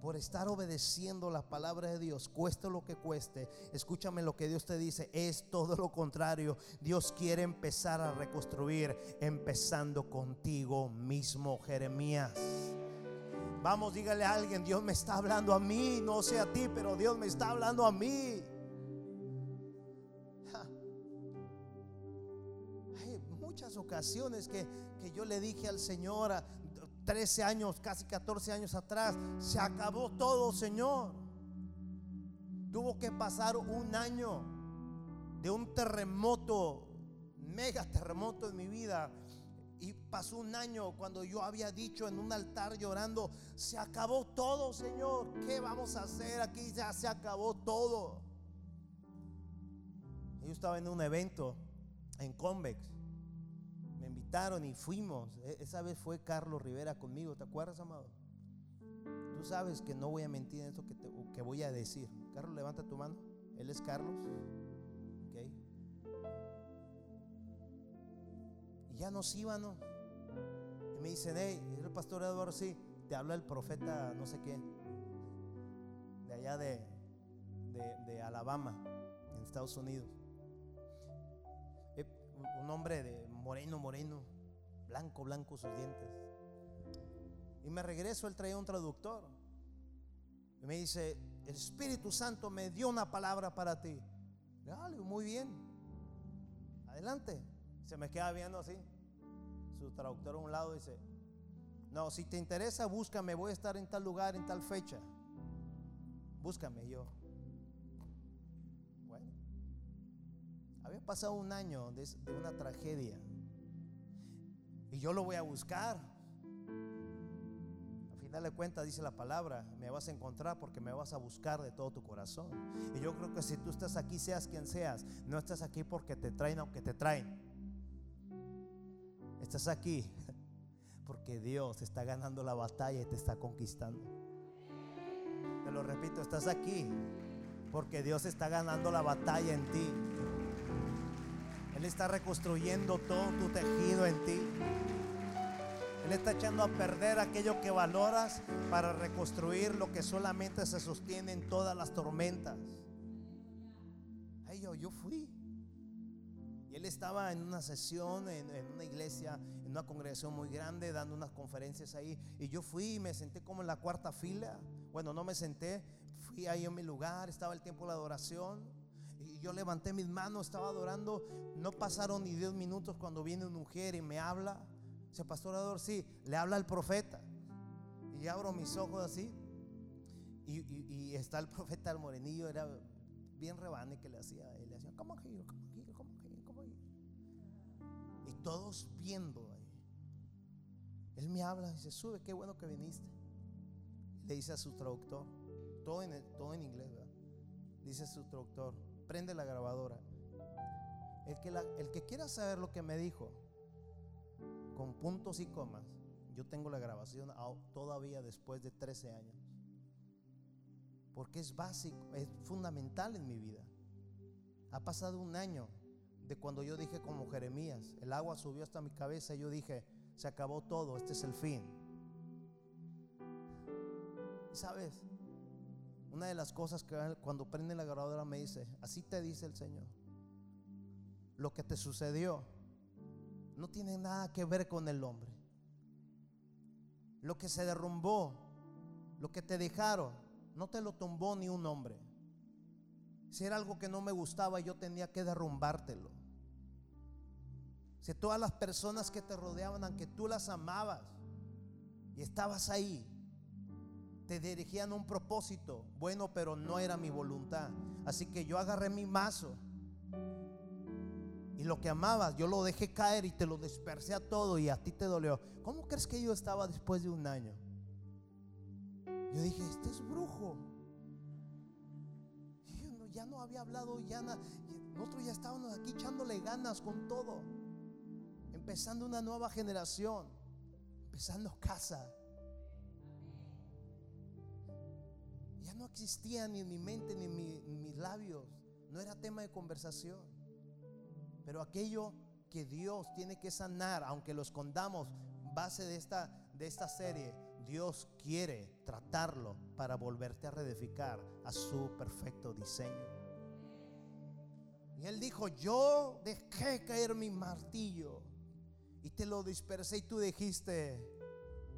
Por estar obedeciendo la palabra de Dios, cueste lo que cueste. Escúchame lo que Dios te dice. Es todo lo contrario. Dios quiere empezar a reconstruir, empezando contigo mismo, Jeremías. Vamos, dígale a alguien, Dios me está hablando a mí, no sé a ti, pero Dios me está hablando a mí. Hay muchas ocasiones que, yo le dije al Señor, 13 años, casi 14 años atrás, se acabó todo, Señor. Tuvo que pasar un año de un terremoto, mega terremoto en mi vida y pasó un año cuando yo había dicho en un altar llorando, se acabó todo, Señor. ¿Qué vamos a hacer? Aquí ya se acabó todo. Yo estaba en un evento en Convex. Me invitaron y fuimos. E, esa vez fue Carlos Rivera conmigo. ¿Te acuerdas, amado? Tú sabes que no voy a mentir en esto que, que voy a decir. Carlos, levanta tu mano. Él es Carlos. Y ya nos íbamos. Y me dicen, hey, el pastor Eduardo, sí, te habla el profeta no sé qué, de allá de, de, Alabama, en Estados Unidos. Eh, un hombre de moreno, moreno, blanco, blanco sus dientes. Y me regreso, él traía un traductor. Y me dice, el Espíritu Santo me dio una palabra para ti. Muy bien. Adelante. Se me queda viendo así. Su traductor a un lado dice, no, si te interesa, búscame, voy a estar en tal lugar, en tal fecha. Búscame yo. Bueno, había pasado un año de, una tragedia. Y yo lo voy a buscar. Al final de cuentas dice la palabra, me vas a encontrar porque me vas a buscar de todo tu corazón. Y yo creo que si tú estás aquí, seas quien seas, no estás aquí porque te traen aunque te traen. Estás aquí porque Dios está ganando la batalla y te está conquistando. Te lo repito, estás aquí porque Dios está ganando la batalla en ti. Él está reconstruyendo todo tu tejido en ti. Él está echando a perder aquello que valoras para reconstruir lo que solamente se sostiene en todas las tormentas. Él estaba en una sesión, en, una iglesia, en una congregación muy grande, dando unas conferencias ahí. Y yo fui y me senté como en la cuarta fila. Bueno, no me senté, fui ahí en mi lugar, estaba el tiempo de la adoración. Y yo levanté mis manos, estaba adorando. No pasaron ni 10 minutos cuando viene una mujer y me habla. Dice, pastor Ador, sí, le habla al profeta. Y abro mis ojos así. Y, está el profeta el morenillo, era bien rebane que le hacía. Él le hacía, ¿cómo giro? ¿Cómo todos viendo ahí. Él me habla y dice, sube, qué bueno que viniste. Le dice a su traductor, todo en, todo en inglés, Dice a su traductor, prende la grabadora. El que, el que quiera saber lo que me dijo, con puntos y comas, Yo tengo la grabación todavía después de 13 años. Porque es básico, es fundamental en mi vida. Ha pasado un año de cuando yo dije como Jeremías, el agua subió hasta mi cabeza y yo dije, se acabó todo, este es el fin. Sabes, una de las cosas que cuando prende la grabadora me dice, así te dice el Señor, lo que te sucedió no tiene nada que ver con el hombre. Lo que se derrumbó, lo que te dejaron, no te lo tumbó ni un hombre. Si era algo que no me gustaba, yo tenía que derrumbártelo. Si todas las personas que te rodeaban, aunque tú las amabas y estabas ahí, te dirigían a un propósito, bueno, pero no era mi voluntad. Así que yo agarré mi mazo y lo que amabas, yo lo dejé caer y te lo dispersé a todo y a ti te dolió. ¿Cómo crees que yo estaba después de un año? Yo dije, este es brujo ya no había hablado, ya nosotros ya estábamos aquí echándole ganas con todo, empezando una nueva generación, empezando casa. Ya no existía ni en mi mente ni en, mis labios, no era tema de conversación. Pero aquello que Dios tiene que sanar, aunque lo escondamos, base de esta, de esta serie, Dios quiere tratarlo para volverte a reedificar a su perfecto diseño. Y él dijo, yo dejé caer mi martillo y te lo dispersé y tú dijiste,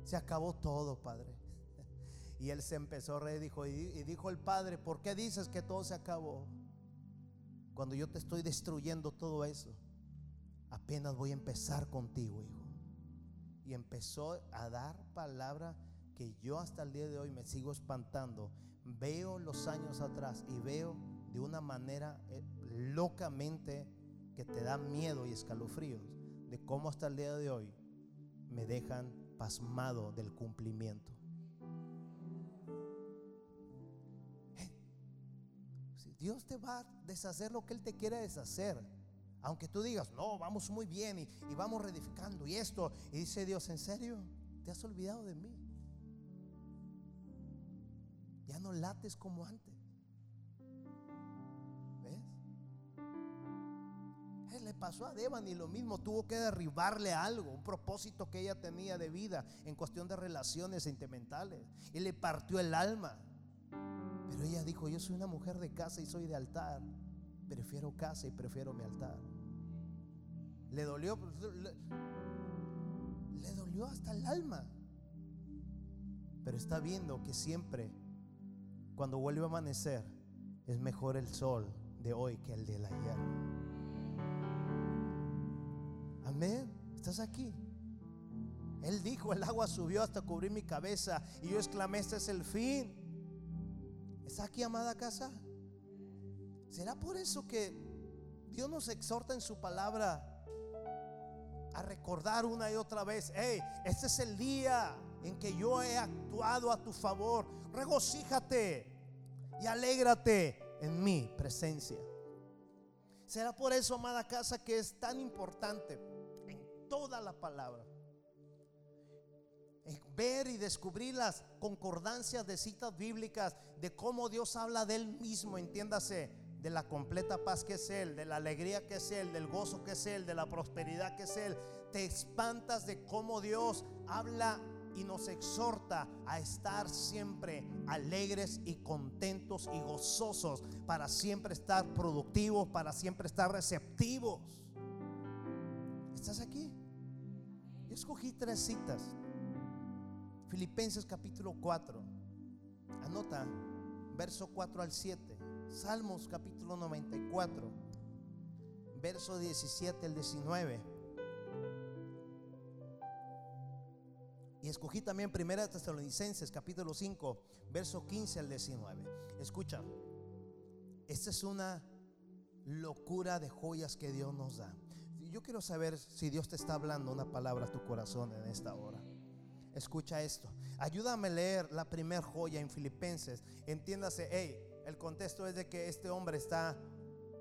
se acabó todo, Padre. Y él se empezó a reír y dijo el Padre, ¿por qué dices que todo se acabó? Cuando yo te estoy destruyendo todo eso, apenas voy a empezar contigo, hijo y empezó a dar palabra que yo hasta el día de hoy me sigo espantando. Veo los años atrás y veo de una manera eh, locamente que te da miedo y escalofríos de cómo hasta el día de hoy me dejan pasmado del cumplimiento. Dios te va a deshacer lo que Él te quiere deshacer. Aunque tú digas, no, vamos muy bien y, vamos reedificando y esto. Y dice Dios, ¿en serio? ¿Te has olvidado de mí? Ya no lates como antes. Le pasó a Devani lo mismo, tuvo que derribarle algo, un propósito que ella tenía de vida en cuestión de relaciones sentimentales. Y le partió el alma. Pero ella dijo, yo soy una mujer de casa y soy de altar. Prefiero casa y prefiero mi altar. Le dolió, pues, le, dolió hasta el alma. Pero está viendo que siempre, cuando vuelve a amanecer, es mejor el sol de hoy que el de ayer. Amén. ¿Estás aquí? Él dijo, el agua subió hasta cubrir mi cabeza y yo exclamé, este es el fin. ¿Está aquí, amada casa? ¿Será por eso que Dios nos exhorta en su palabra a recordar una y otra vez, hey, este es el día en que yo he actuado a tu favor. Regocíjate y alégrate en mi presencia. Será por eso, amada casa, que es tan importante toda la palabra. ver y descubrir las concordancias de citas bíblicas de cómo Dios habla de Él mismo, entiéndase de la completa paz que es Él, de la alegría que es Él, del gozo que es Él, de la prosperidad que es Él. Te espantas de cómo Dios habla y nos exhorta a estar siempre alegres y contentos y gozosos para siempre estar productivos, para siempre estar receptivos. ¿Estás aquí? Yo escogí tres citas. Filipenses capítulo 4. Anota verso 4 al 7. Salmos capítulo 94, verso 17 al 19. Y escogí también Primera Tesalonicenses capítulo 5, verso 15 al 19. Escucha, esta es una locura de joyas que Dios nos da. Yo quiero saber si Dios te está hablando una palabra a tu corazón en esta hora. Escucha esto. Ayúdame a leer la primera joya en Filipenses. Entiéndase, hey, el contexto es de que este hombre está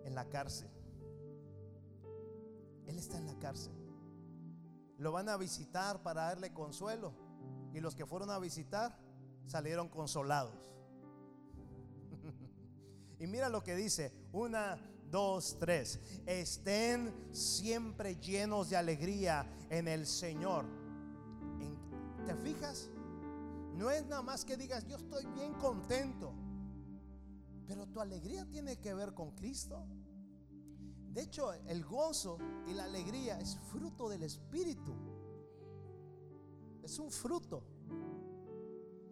en la cárcel. Él está en la cárcel. lo van a visitar para darle consuelo. Y los que fueron a visitar salieron consolados. y mira lo que dice, una, dos, tres. Estén siempre llenos de alegría en el Señor. ¿Te fijas? No es nada más que digas, yo estoy bien contento. Pero tu alegría tiene que ver con Cristo. De hecho, el gozo y la alegría es fruto del Espíritu. Es un fruto.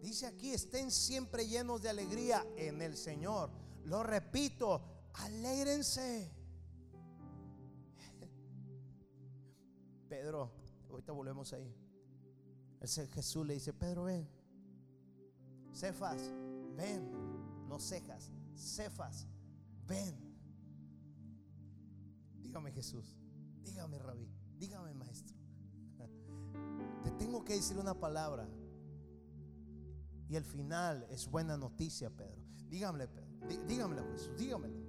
Dice aquí, estén siempre llenos de alegría en el Señor. Lo repito, alégrense. Pedro, ahorita volvemos ahí. Jesús le dice, Pedro, ven. Cefas, ven. No cejas, Cefas, ven. Dígame Jesús, dígame Rabí, dígame Maestro. Te tengo que decir una palabra. Y el final es buena noticia, Pedro. Dígamelo, Pedro. Dígamelo, Jesús, dígamelo.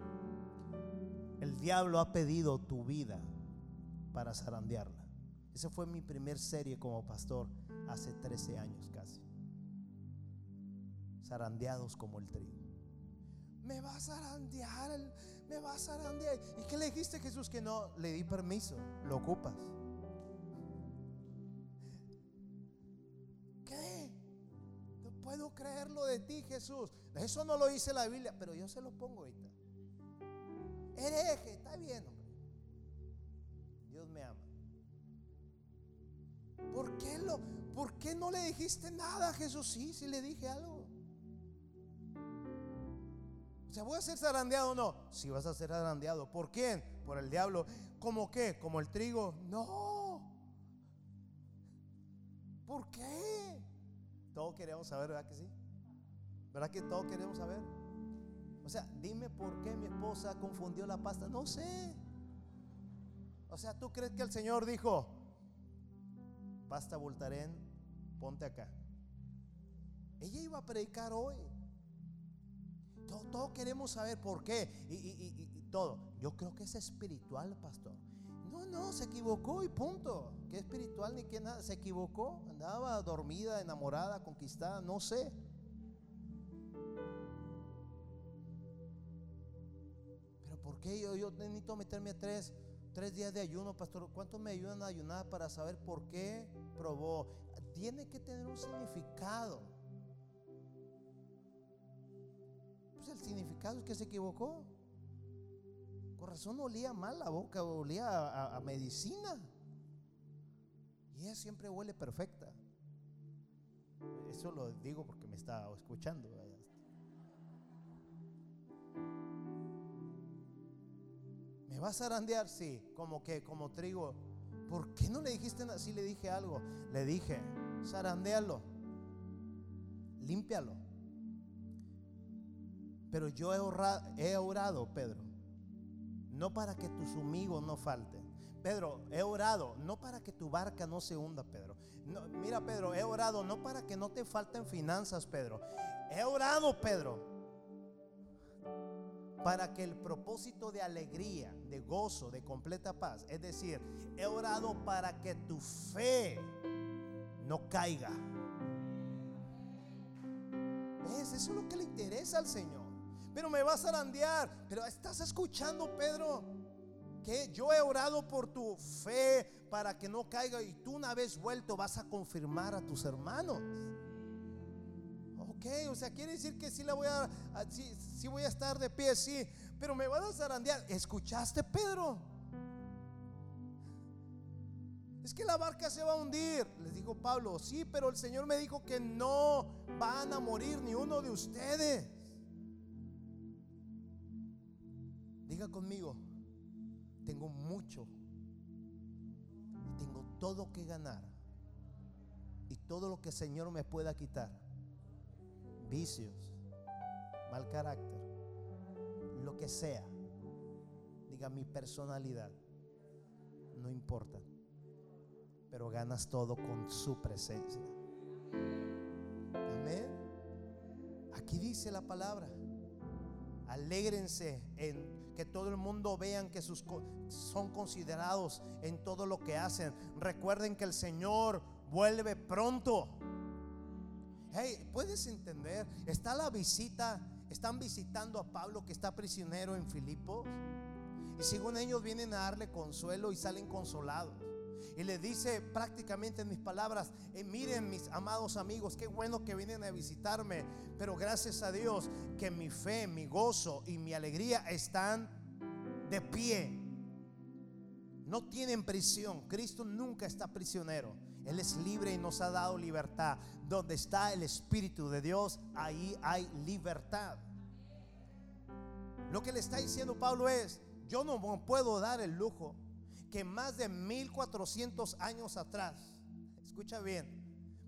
El diablo ha pedido tu vida para zarandearla. Esa fue mi primer serie como pastor hace 13 años casi. Zarandeados como el trigo. Me va a zarandear me vas a zarandear. ¿Y qué le dijiste Jesús? Que no, le di permiso, lo ocupas. ¿Qué? No puedo creerlo de ti, Jesús. Eso no lo dice la Biblia, pero yo se lo pongo ahorita. Hereje, está bien, hombre. Dios me ama. ¿Por qué, lo, ¿Por qué no le dijiste nada a Jesús? Sí, sí le dije algo. ¿Se voy a ser zarandeado o no? Si vas a ser zarandeado. ¿Por quién? Por el diablo. ¿Cómo qué? ¿Como el trigo? No. ¿Por qué? Todos queremos saber, ¿verdad que sí? ¿Verdad que todos queremos saber? O sea, dime por qué mi esposa confundió la pasta. No sé. O sea, ¿tú crees que el Señor dijo, pasta voltarén, ponte acá? Ella iba a predicar hoy. Todos queremos saber por qué y, todo. Yo creo que es espiritual, pastor. No, no, se equivocó y punto. ¿Qué espiritual ni qué nada? Se equivocó. Andaba dormida, enamorada, conquistada, no sé. Qué yo, necesito meterme a tres, tres días de ayuno, pastor? ¿Cuánto me ayudan a ayunar para saber por qué probó? Tiene que tener un significado. Pues, el significado es que se equivocó. Corazón olía mal la boca, olía a, medicina. Y ella siempre huele perfecta. Eso lo digo porque me está escuchando. ¿Me vas a arandear? Sí, como que, como trigo. ¿Por qué no le dijiste nada? Sí le dije algo. Le dije, zarandealo, límpialo. Pero yo he orado, Pedro, no para que tus amigos no falten. Pedro, he orado no para que tu barca no se hunda, Pedro. mira, Pedro, he orado no para que no te falten finanzas, Pedro. He orado, Pedro, para que el propósito de alegría, de gozo, de completa paz, es decir, he orado para que tu fe no caiga. Eso es lo que le interesa al Señor pero me vas a zarandear. Pero estás escuchando, Pedro, que yo he orado por tu fe para que no caiga y tú una vez vuelto vas a confirmar a tus hermanos. O sea, quiere decir que sí la voy a, sí, voy a estar de pie, sí, pero me vas a zarandear. ¿Escuchaste, Pedro? Es que la barca se va a hundir. Les dijo Pablo, sí, pero el Señor me dijo que no van a morir ni uno de ustedes. Diga conmigo, tengo mucho y tengo todo que ganar y todo lo que el Señor me pueda quitar. Vicios, mal carácter, lo que sea. Diga mi personalidad, no importa, pero ganas todo con su presencia. Amén. Aquí dice la palabra Alégrense en que todo el mundo vean que sus son considerados en todo lo que hacen. Recuerden que el Señor vuelve pronto. Hey, ¿puedes entender? Está la visita, están visitando a Pablo que está prisionero en Filipos. Y según ellos vienen a darle consuelo y salen consolados. Y le dice prácticamente en mis palabras, eh, miren mis amados amigos, qué bueno que vienen a visitarme, pero gracias a Dios que mi fe, mi gozo y mi alegría están de pie. No tienen prisión. Cristo nunca está prisionero. Él es libre y nos ha dado libertad. Donde está el Espíritu de Dios, ahí hay libertad. Lo que le está diciendo Pablo es, yo no puedo dar el lujo que más de 1400 años atrás, escucha bien,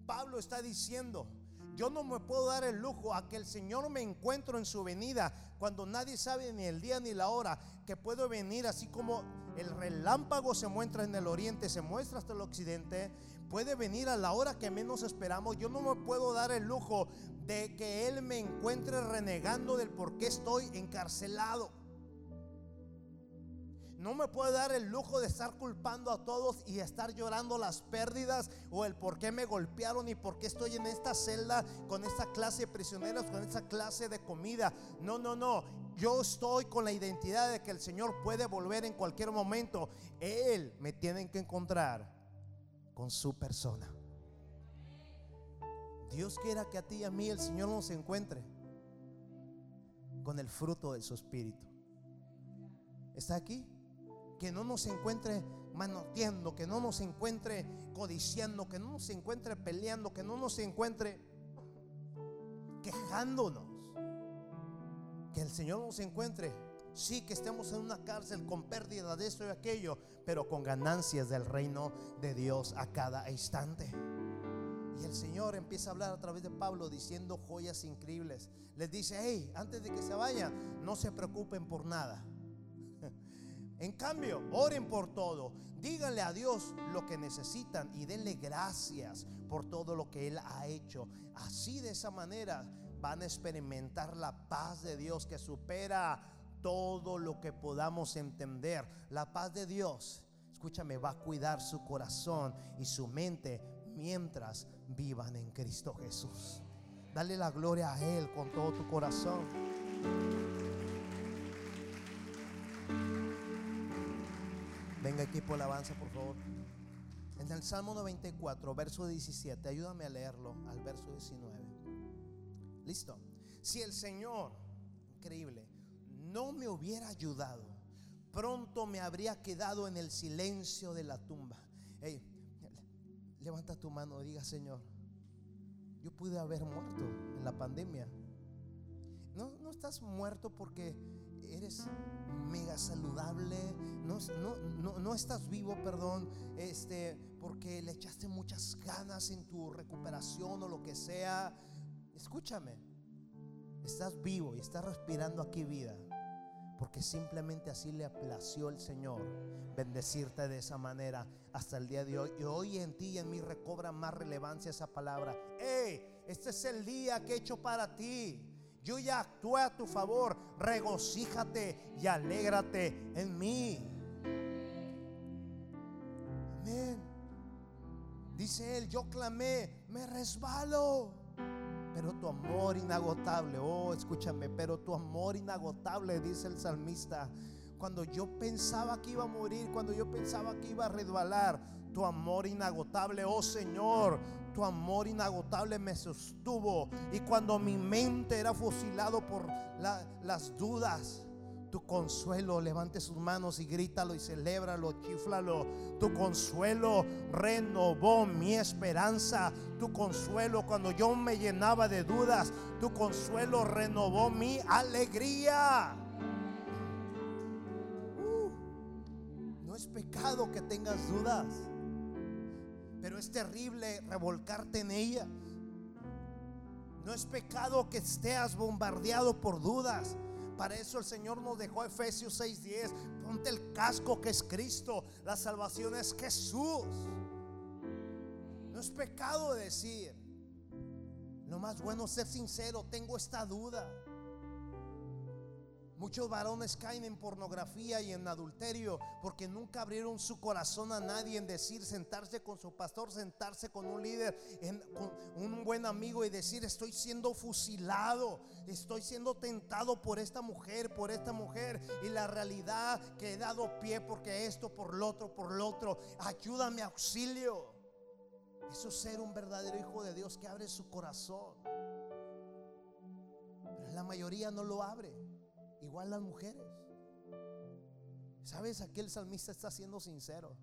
Pablo está diciendo, yo no me puedo dar el lujo a que el Señor me encuentro en su venida cuando nadie sabe ni el día ni la hora, que puedo venir así como el relámpago se muestra en el oriente, se muestra hasta el occidente, puede venir a la hora que menos esperamos. Yo no me puedo dar el lujo de que Él me encuentre renegando del por qué estoy encarcelado. No me puedo dar el lujo de estar culpando a todos y estar llorando las pérdidas o el por qué me golpearon y por qué estoy en esta celda con esta clase de prisioneros, con esta clase de comida. No, no, no. Yo estoy con la identidad de que el Señor puede volver en cualquier momento. Él me tiene que encontrar con su persona. Dios quiera que a ti y a mí el Señor nos encuentre con el fruto de su espíritu. ¿Está aquí? que no nos encuentre manoteando, que no nos encuentre codiciando, que no nos encuentre peleando, que no nos encuentre quejándonos. Que el Señor nos encuentre, sí, que estemos en una cárcel con pérdida de esto y aquello, pero con ganancias del reino de Dios a cada instante. Y el Señor empieza a hablar a través de Pablo diciendo joyas increíbles. Les dice, hey, antes de que se vayan, no se preocupen por nada. En cambio, oren por todo. Díganle a Dios lo que necesitan y denle gracias por todo lo que Él ha hecho. Así de esa manera van a experimentar la paz de Dios que supera todo lo que podamos entender. La paz de Dios, escúchame, va a cuidar su corazón y su mente mientras vivan en Cristo Jesús. Dale la gloria a Él con todo tu corazón. Venga equipo alabanza, por favor. En el Salmo 94, verso 17, ayúdame a leerlo al verso 19. Listo. Si el Señor, increíble, no me hubiera ayudado, pronto me habría quedado en el silencio de la tumba. Hey, levanta tu mano, diga Señor, yo pude haber muerto en la pandemia. No, no estás muerto porque eres mega saludable, no, no, no, estás vivo, perdón, este, porque le echaste muchas ganas en tu recuperación o lo que sea. Escúchame, estás vivo y estás respirando aquí vida, porque simplemente así le aplació el Señor bendecirte de esa manera hasta el día de hoy. Y hoy en ti y en mí recobra más relevancia esa palabra. Hey, este es el día que he hecho para ti. Yo ya actué a tu favor. Regocíjate y alégrate en mí. Amén. Dice él, yo clamé, me resbalo. Pero tu amor inagotable, oh, escúchame, pero tu amor inagotable, dice el salmista. Cuando yo pensaba que iba a morir, cuando yo pensaba que iba a resbalar, tu amor inagotable, oh Señor, tu amor inagotable me sostuvo. Y cuando mi mente era fusilado por las dudas, tu consuelo, levante sus manos y grítalo y celébralo, chiflalo. Tu consuelo renovó mi esperanza. Tu consuelo cuando yo me llenaba de dudas, tu consuelo renovó mi alegría. Uh, no es pecado que tengas dudas pero es terrible revolcarte en ellas. No es pecado que estés bombardeado por dudas. Para eso el Señor nos dejó Efesios 6:10. Ponte el casco que es Cristo. La salvación es Jesús. No es pecado decir. Lo más bueno es ser sincero. Tengo esta duda. Muchos varones caen en pornografía y en adulterio porque nunca abrieron su corazón a nadie en decir, sentarse con su pastor, sentarse con un líder, con un buen amigo y decir, estoy siendo fusilado, estoy siendo tentado por esta mujer, por esta mujer y la realidad que he dado pie porque esto, por lo otro, por lo otro, ayúdame, auxilio. Eso es ser un verdadero hijo de Dios que abre su corazón. Pero la mayoría no lo abre. Igual las mujeres. ¿Sabes? Aquí el salmista está siendo sincero.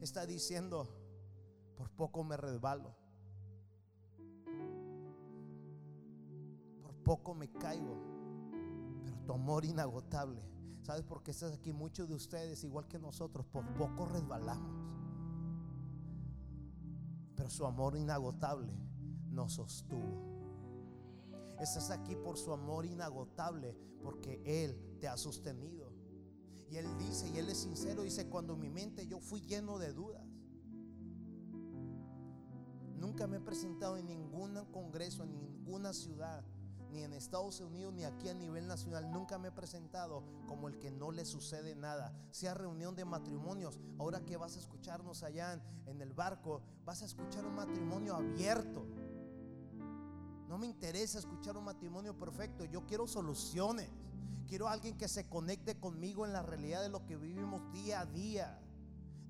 Está diciendo, por poco me resbalo. Por poco me caigo. Pero tu amor inagotable. ¿Sabes por qué estás aquí? Muchos de ustedes, igual que nosotros, por poco resbalamos. Pero su amor inagotable nos sostuvo. Estás aquí por su amor inagotable, porque Él te ha sostenido. Y Él dice, y Él es sincero, dice, cuando en mi mente yo fui lleno de dudas. Nunca me he presentado en ningún congreso, en ninguna ciudad, ni en Estados Unidos, ni aquí a nivel nacional. Nunca me he presentado como el que no le sucede nada. Sea reunión de matrimonios. Ahora que vas a escucharnos allá en el barco, vas a escuchar un matrimonio abierto no me interesa escuchar un matrimonio perfecto. Yo quiero soluciones. Quiero alguien que se conecte conmigo en la realidad de lo que vivimos día a día.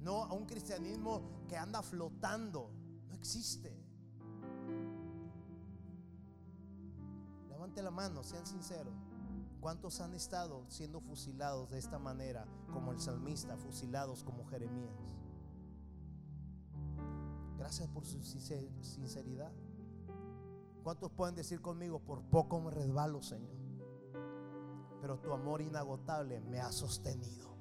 No a un cristianismo que anda flotando. No existe. Levante la mano, sean sinceros. ¿Cuántos han estado siendo fusilados de esta manera, como el salmista, fusilados como Jeremías? Gracias por su sinceridad. ¿Cuántos pueden decir conmigo, por poco me resbalo, Señor? Pero tu amor inagotable me ha sostenido.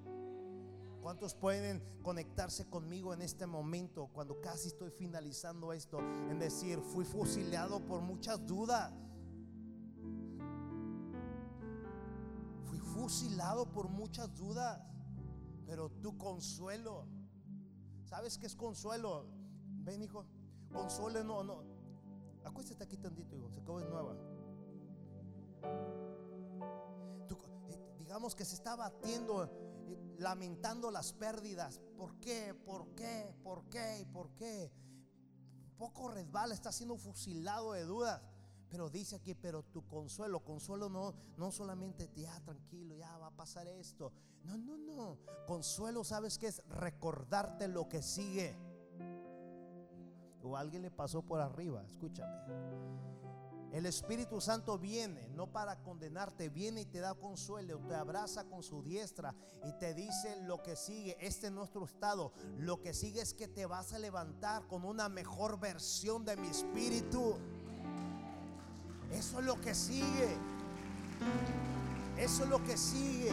¿Cuántos pueden conectarse conmigo en este momento, cuando casi estoy finalizando esto, en decir, fui fusilado por muchas dudas? Fui fusilado por muchas dudas, pero tu consuelo, ¿sabes qué es consuelo? Ven, hijo, consuelo no, no, Acuéstate aquí tantito, hijo. Se acabó de nueva. Eh, digamos que se está batiendo, eh, lamentando las pérdidas. ¿Por qué? ¿Por qué? ¿Por qué? ¿Por qué? Poco resbala, está siendo fusilado de dudas. Pero dice aquí, pero tu consuelo, consuelo no, no solamente ya tranquilo, ya va a pasar esto. No, no, no. Consuelo, ¿sabes qué es? Recordarte lo que sigue o alguien le pasó por arriba, escúchame. El Espíritu Santo viene no para condenarte, viene y te da consuelo, te abraza con su diestra y te dice lo que sigue. Este es nuestro estado. Lo que sigue es que te vas a levantar con una mejor versión de mi espíritu. Eso es lo que sigue. Eso es lo que sigue.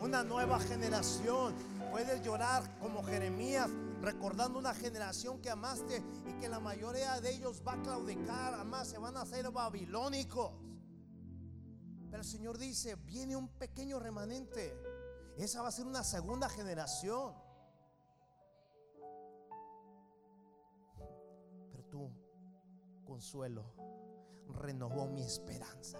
Una nueva generación. Puedes llorar como Jeremías recordando una generación que amaste y que la mayoría de ellos va a claudicar, además se van a hacer babilónicos. Pero el Señor dice, viene un pequeño remanente. Esa va a ser una segunda generación. Pero tú, consuelo, renovó mi esperanza.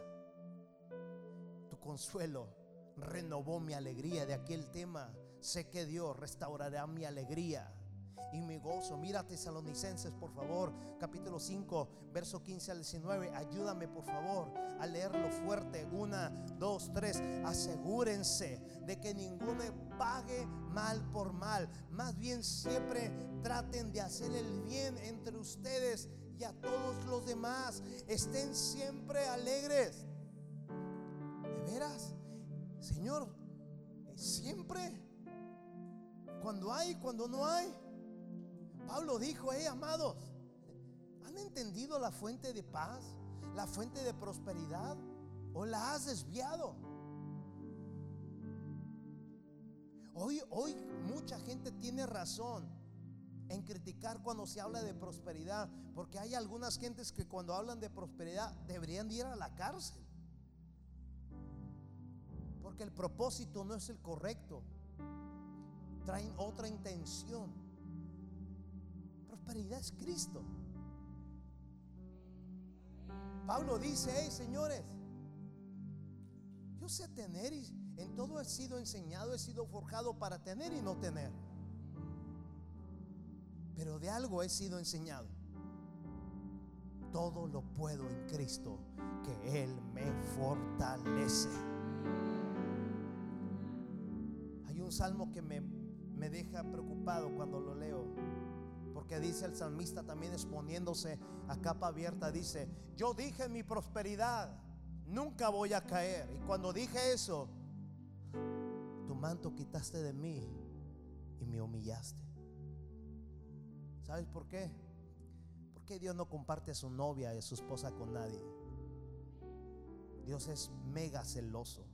Tu consuelo renovó mi alegría de aquel tema. Sé que Dios restaurará mi alegría y mi gozo. Mira Tesalonicenses, por favor, capítulo 5, verso 15 al 19. Ayúdame, por favor, a leerlo fuerte. Una, dos, tres. Asegúrense de que ninguno pague mal por mal. Más bien siempre traten de hacer el bien entre ustedes y a todos los demás. Estén siempre alegres. ¿De veras? Señor, siempre. Cuando hay, cuando no hay. Pablo dijo, hey amados, ¿han entendido la fuente de paz? ¿La fuente de prosperidad? ¿O la has desviado? Hoy, hoy mucha gente tiene razón en criticar cuando se habla de prosperidad, porque hay algunas gentes que cuando hablan de prosperidad deberían ir a la cárcel. Porque el propósito no es el correcto. Traen otra intención prosperidad es Cristo. Pablo dice, hey señores, yo sé tener y en todo he sido enseñado, he sido forjado para tener y no tener. Pero de algo he sido enseñado. Todo lo puedo en Cristo, que Él me fortalece. Hay un salmo que me, me deja preocupado cuando lo leo. Porque dice el salmista también exponiéndose a capa abierta, dice, yo dije mi prosperidad, nunca voy a caer. Y cuando dije eso, tu manto quitaste de mí y me humillaste. ¿Sabes por qué? Porque Dios no comparte a su novia y su esposa con nadie. Dios es mega celoso.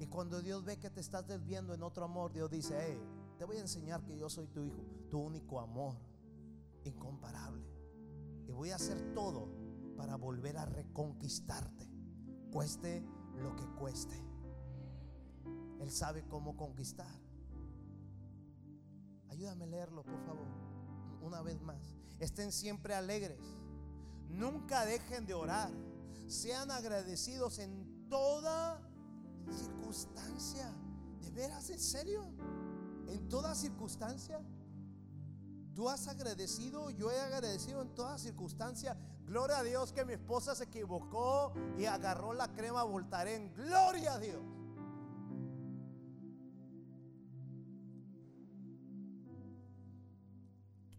Y cuando Dios ve que te estás desviando en otro amor, Dios dice, hey, te voy a enseñar que yo soy tu hijo, tu único amor, incomparable. Y voy a hacer todo para volver a reconquistarte, cueste lo que cueste. Él sabe cómo conquistar. Ayúdame a leerlo, por favor, una vez más. Estén siempre alegres. Nunca dejen de orar. Sean agradecidos en toda circunstancia. ¿De veras? ¿En serio? En toda circunstancia. Tú has agradecido, yo he agradecido en toda circunstancia. Gloria a Dios que mi esposa se equivocó y agarró la crema Voltaren. Gloria a Dios.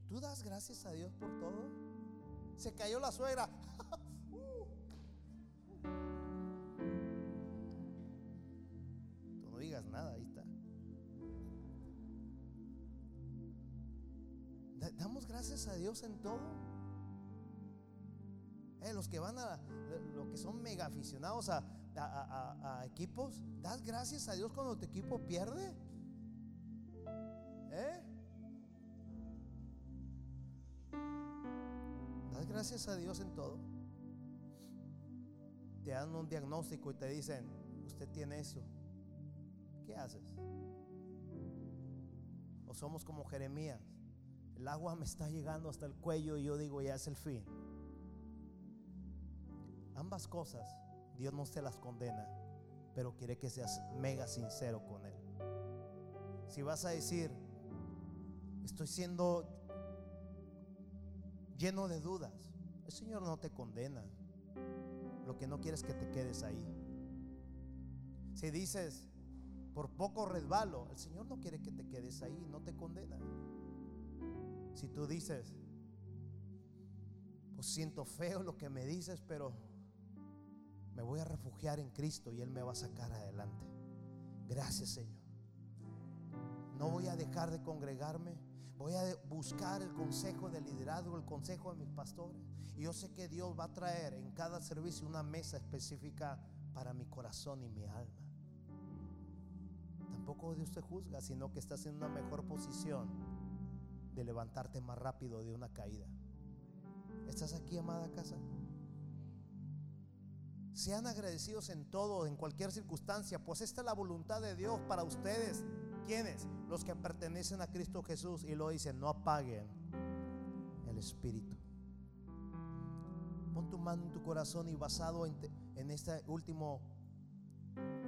¿Tú das gracias a Dios por todo? Se cayó la suegra. a Dios en todo. Eh, los que van a, los que son mega aficionados a, a, equipos, das gracias a Dios cuando tu equipo pierde. ¿Eh? Das gracias a Dios en todo. Te dan un diagnóstico y te dicen, usted tiene eso. ¿Qué haces? O somos como Jeremías. El agua me está llegando hasta el cuello y yo digo, ya es el fin. Ambas cosas, Dios no se las condena, pero quiere que seas mega sincero con Él. Si vas a decir, estoy siendo lleno de dudas, el Señor no te condena. Lo que no quiere es que te quedes ahí. Si dices, por poco resbalo, el Señor no quiere que te quedes ahí, no te condena. Si tú dices, pues siento feo lo que me dices, pero me voy a refugiar en Cristo y Él me va a sacar adelante. Gracias Señor. No voy a dejar de congregarme. Voy a buscar el consejo de liderazgo, el consejo de mis pastores. Y yo sé que Dios va a traer en cada servicio una mesa específica para mi corazón y mi alma. Tampoco Dios te juzga, sino que estás en una mejor posición de levantarte más rápido de una caída. ¿Estás aquí, amada casa? Sean agradecidos en todo, en cualquier circunstancia, pues esta es la voluntad de Dios para ustedes. ¿Quiénes? Los que pertenecen a Cristo Jesús. Y lo dicen, no apaguen el Espíritu. Pon tu mano en tu corazón y basado en, en esta última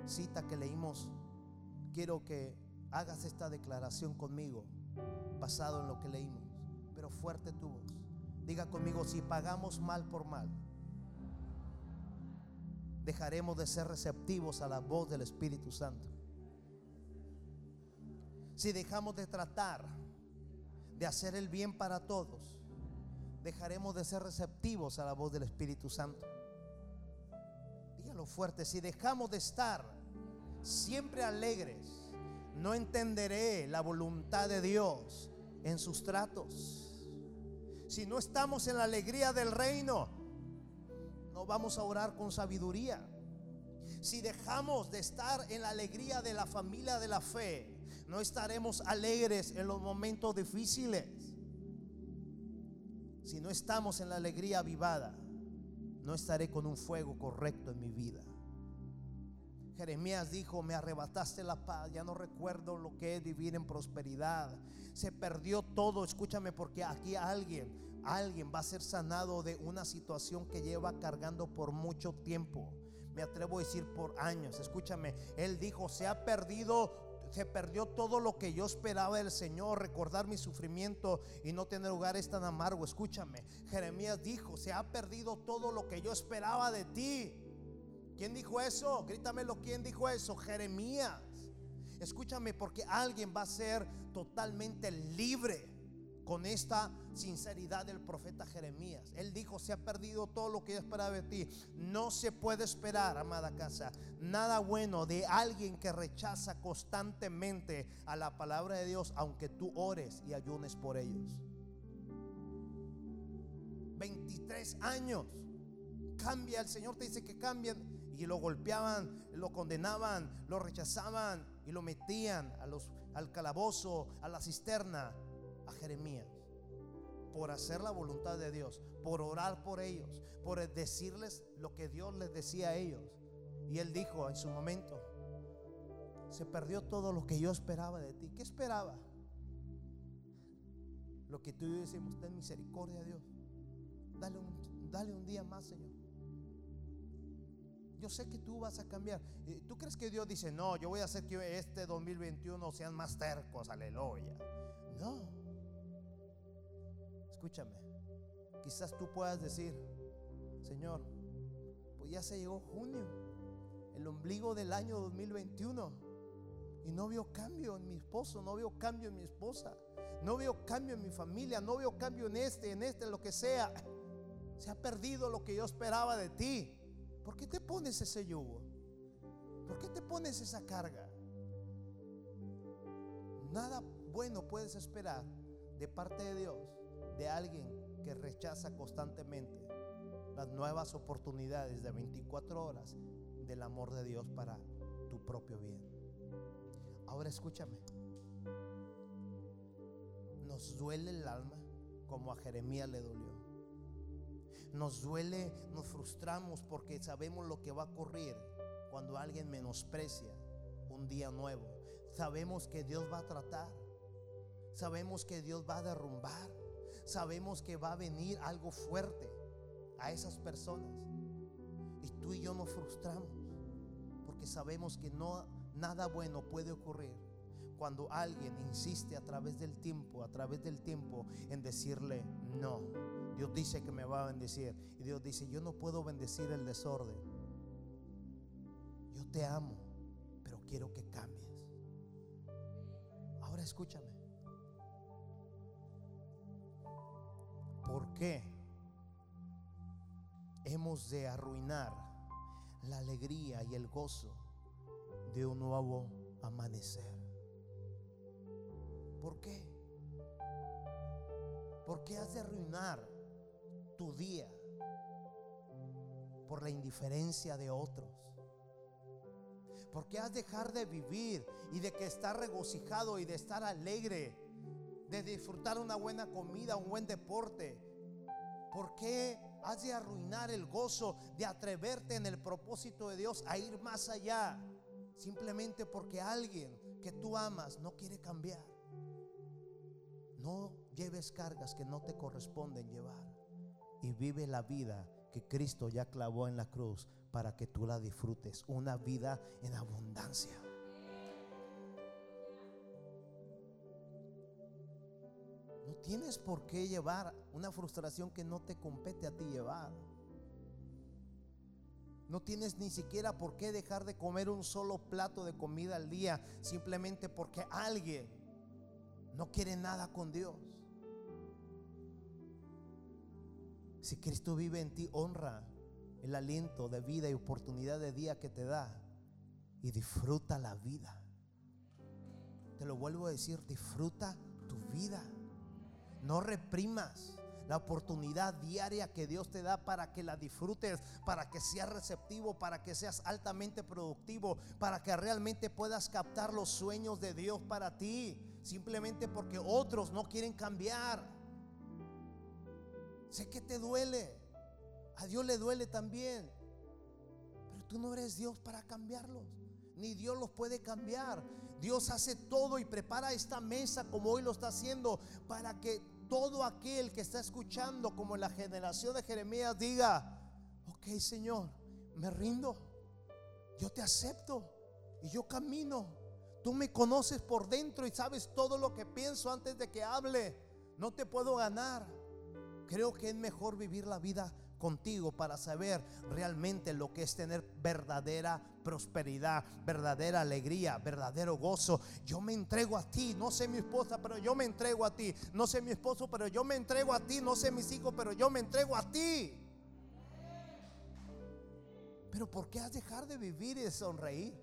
cita que leímos, quiero que hagas esta declaración conmigo basado en lo que leímos, pero fuerte tu voz. Diga conmigo, si pagamos mal por mal, dejaremos de ser receptivos a la voz del Espíritu Santo. Si dejamos de tratar de hacer el bien para todos, dejaremos de ser receptivos a la voz del Espíritu Santo. Dígalo fuerte, si dejamos de estar siempre alegres, no entenderé la voluntad de Dios en sus tratos. Si no estamos en la alegría del reino, no vamos a orar con sabiduría. Si dejamos de estar en la alegría de la familia de la fe, no estaremos alegres en los momentos difíciles. Si no estamos en la alegría avivada, no estaré con un fuego correcto en mi vida. Jeremías dijo, me arrebataste la paz, ya no recuerdo lo que es vivir en prosperidad. Se perdió todo, escúchame porque aquí alguien, alguien va a ser sanado de una situación que lleva cargando por mucho tiempo. me atrevo a decir por años. Escúchame, él dijo, se ha perdido se perdió todo lo que yo esperaba del Señor, recordar mi sufrimiento y no tener lugares tan amargo. Escúchame, Jeremías dijo, se ha perdido todo lo que yo esperaba de ti. ¿Quién dijo eso? Grítamelo, ¿quién dijo eso? Jeremías. Escúchame, porque alguien va a ser totalmente libre con esta sinceridad del profeta Jeremías. Él dijo, se ha perdido todo lo que yo esperaba de ti. No se puede esperar, amada casa, nada bueno de alguien que rechaza constantemente a la palabra de Dios, aunque tú ores y ayunes por ellos. 23 años. Cambia, el Señor te dice que cambien y lo golpeaban, lo condenaban, lo rechazaban y lo metían a los, al calabozo, a la cisterna, a Jeremías, por hacer la voluntad de Dios, por orar por ellos, por decirles lo que Dios les decía a ellos. Y él dijo en su momento, se perdió todo lo que yo esperaba de ti. ¿Qué esperaba? Lo que tú y yo decimos, ten misericordia, Dios. Dale un, dale un día más, Señor. Yo sé que tú vas a cambiar. ¿Tú crees que Dios dice, no, yo voy a hacer que este 2021 sean más tercos, aleluya? No. Escúchame. Quizás tú puedas decir, Señor, pues ya se llegó junio, el ombligo del año 2021. Y no veo cambio en mi esposo, no veo cambio en mi esposa, no veo cambio en mi familia, no veo cambio en este, en este, en lo que sea. Se ha perdido lo que yo esperaba de ti. ¿Por qué te pones ese yugo? ¿Por qué te pones esa carga? Nada bueno puedes esperar de parte de Dios, de alguien que rechaza constantemente las nuevas oportunidades de 24 horas del amor de Dios para tu propio bien. Ahora escúchame. Nos duele el alma como a Jeremías le dolió. Nos duele, nos frustramos porque sabemos lo que va a ocurrir cuando alguien menosprecia un día nuevo. Sabemos que Dios va a tratar. Sabemos que Dios va a derrumbar. Sabemos que va a venir algo fuerte a esas personas. Y tú y yo nos frustramos porque sabemos que no nada bueno puede ocurrir cuando alguien insiste a través del tiempo, a través del tiempo en decirle no. Dios dice que me va a bendecir. Y Dios dice, yo no puedo bendecir el desorden. Yo te amo, pero quiero que cambies. Ahora escúchame. ¿Por qué hemos de arruinar la alegría y el gozo de un nuevo amanecer? ¿Por qué? ¿Por qué has de arruinar tu día por la indiferencia de otros? ¿Por qué has de dejar de vivir y de que estar regocijado y de estar alegre, de disfrutar una buena comida, un buen deporte? ¿Por qué has de arruinar el gozo de atreverte en el propósito de Dios a ir más allá? Simplemente porque alguien que tú amas no quiere cambiar. No lleves cargas que no te corresponden llevar y vive la vida que Cristo ya clavó en la cruz para que tú la disfrutes. Una vida en abundancia. No tienes por qué llevar una frustración que no te compete a ti llevar. No tienes ni siquiera por qué dejar de comer un solo plato de comida al día simplemente porque alguien no quiere nada con Dios. Si Cristo vive en ti, honra el aliento de vida y oportunidad de día que te da y disfruta la vida. Te lo vuelvo a decir, disfruta tu vida. No reprimas la oportunidad diaria que Dios te da para que la disfrutes, para que seas receptivo, para que seas altamente productivo, para que realmente puedas captar los sueños de Dios para ti, simplemente porque otros no quieren cambiar. Sé que te duele. A Dios le duele también. Pero tú no eres Dios para cambiarlos. Ni Dios los puede cambiar. Dios hace todo y prepara esta mesa como hoy lo está haciendo para que todo aquel que está escuchando como la generación de Jeremías diga, ok Señor, me rindo. Yo te acepto y yo camino. Tú me conoces por dentro y sabes todo lo que pienso antes de que hable. No te puedo ganar. Creo que es mejor vivir la vida contigo para saber realmente lo que es tener verdadera prosperidad, verdadera alegría, verdadero gozo. Yo me entrego a ti, no sé mi esposa, pero yo me entrego a ti. No sé mi esposo, pero yo me entrego a ti. No sé mis hijos, pero yo me entrego a ti. Pero ¿por qué has dejar de vivir y de sonreír?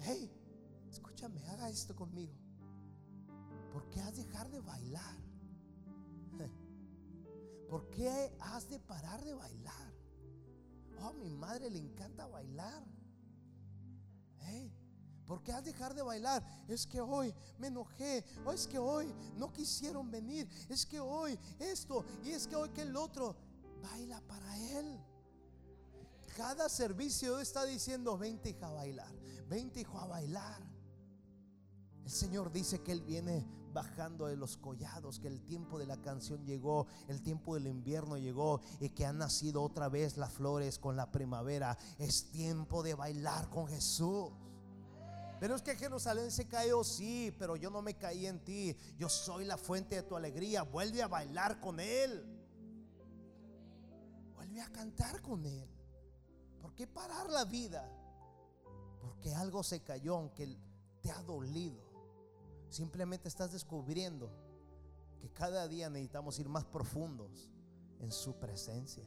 Hey, escúchame, haga esto conmigo. ¿Por qué has dejar de bailar? ¿Por qué has de parar de bailar? Oh, a mi madre le encanta bailar. ¿Eh? ¿Por qué has de dejar de bailar? Es que hoy me enojé. O es que hoy no quisieron venir. Es que hoy esto. Y es que hoy que el otro. Baila para él. Cada servicio está diciendo, vente hija a bailar. Vente hijo a bailar. El Señor dice que Él viene bajando de los collados, que el tiempo de la canción llegó, el tiempo del invierno llegó y que han nacido otra vez las flores con la primavera. Es tiempo de bailar con Jesús. Pero es que Jerusalén se cayó, sí, pero yo no me caí en ti. Yo soy la fuente de tu alegría. Vuelve a bailar con Él. Vuelve a cantar con Él. ¿Por qué parar la vida? Porque algo se cayó, aunque te ha dolido. Simplemente estás descubriendo que cada día necesitamos ir más profundos en su presencia.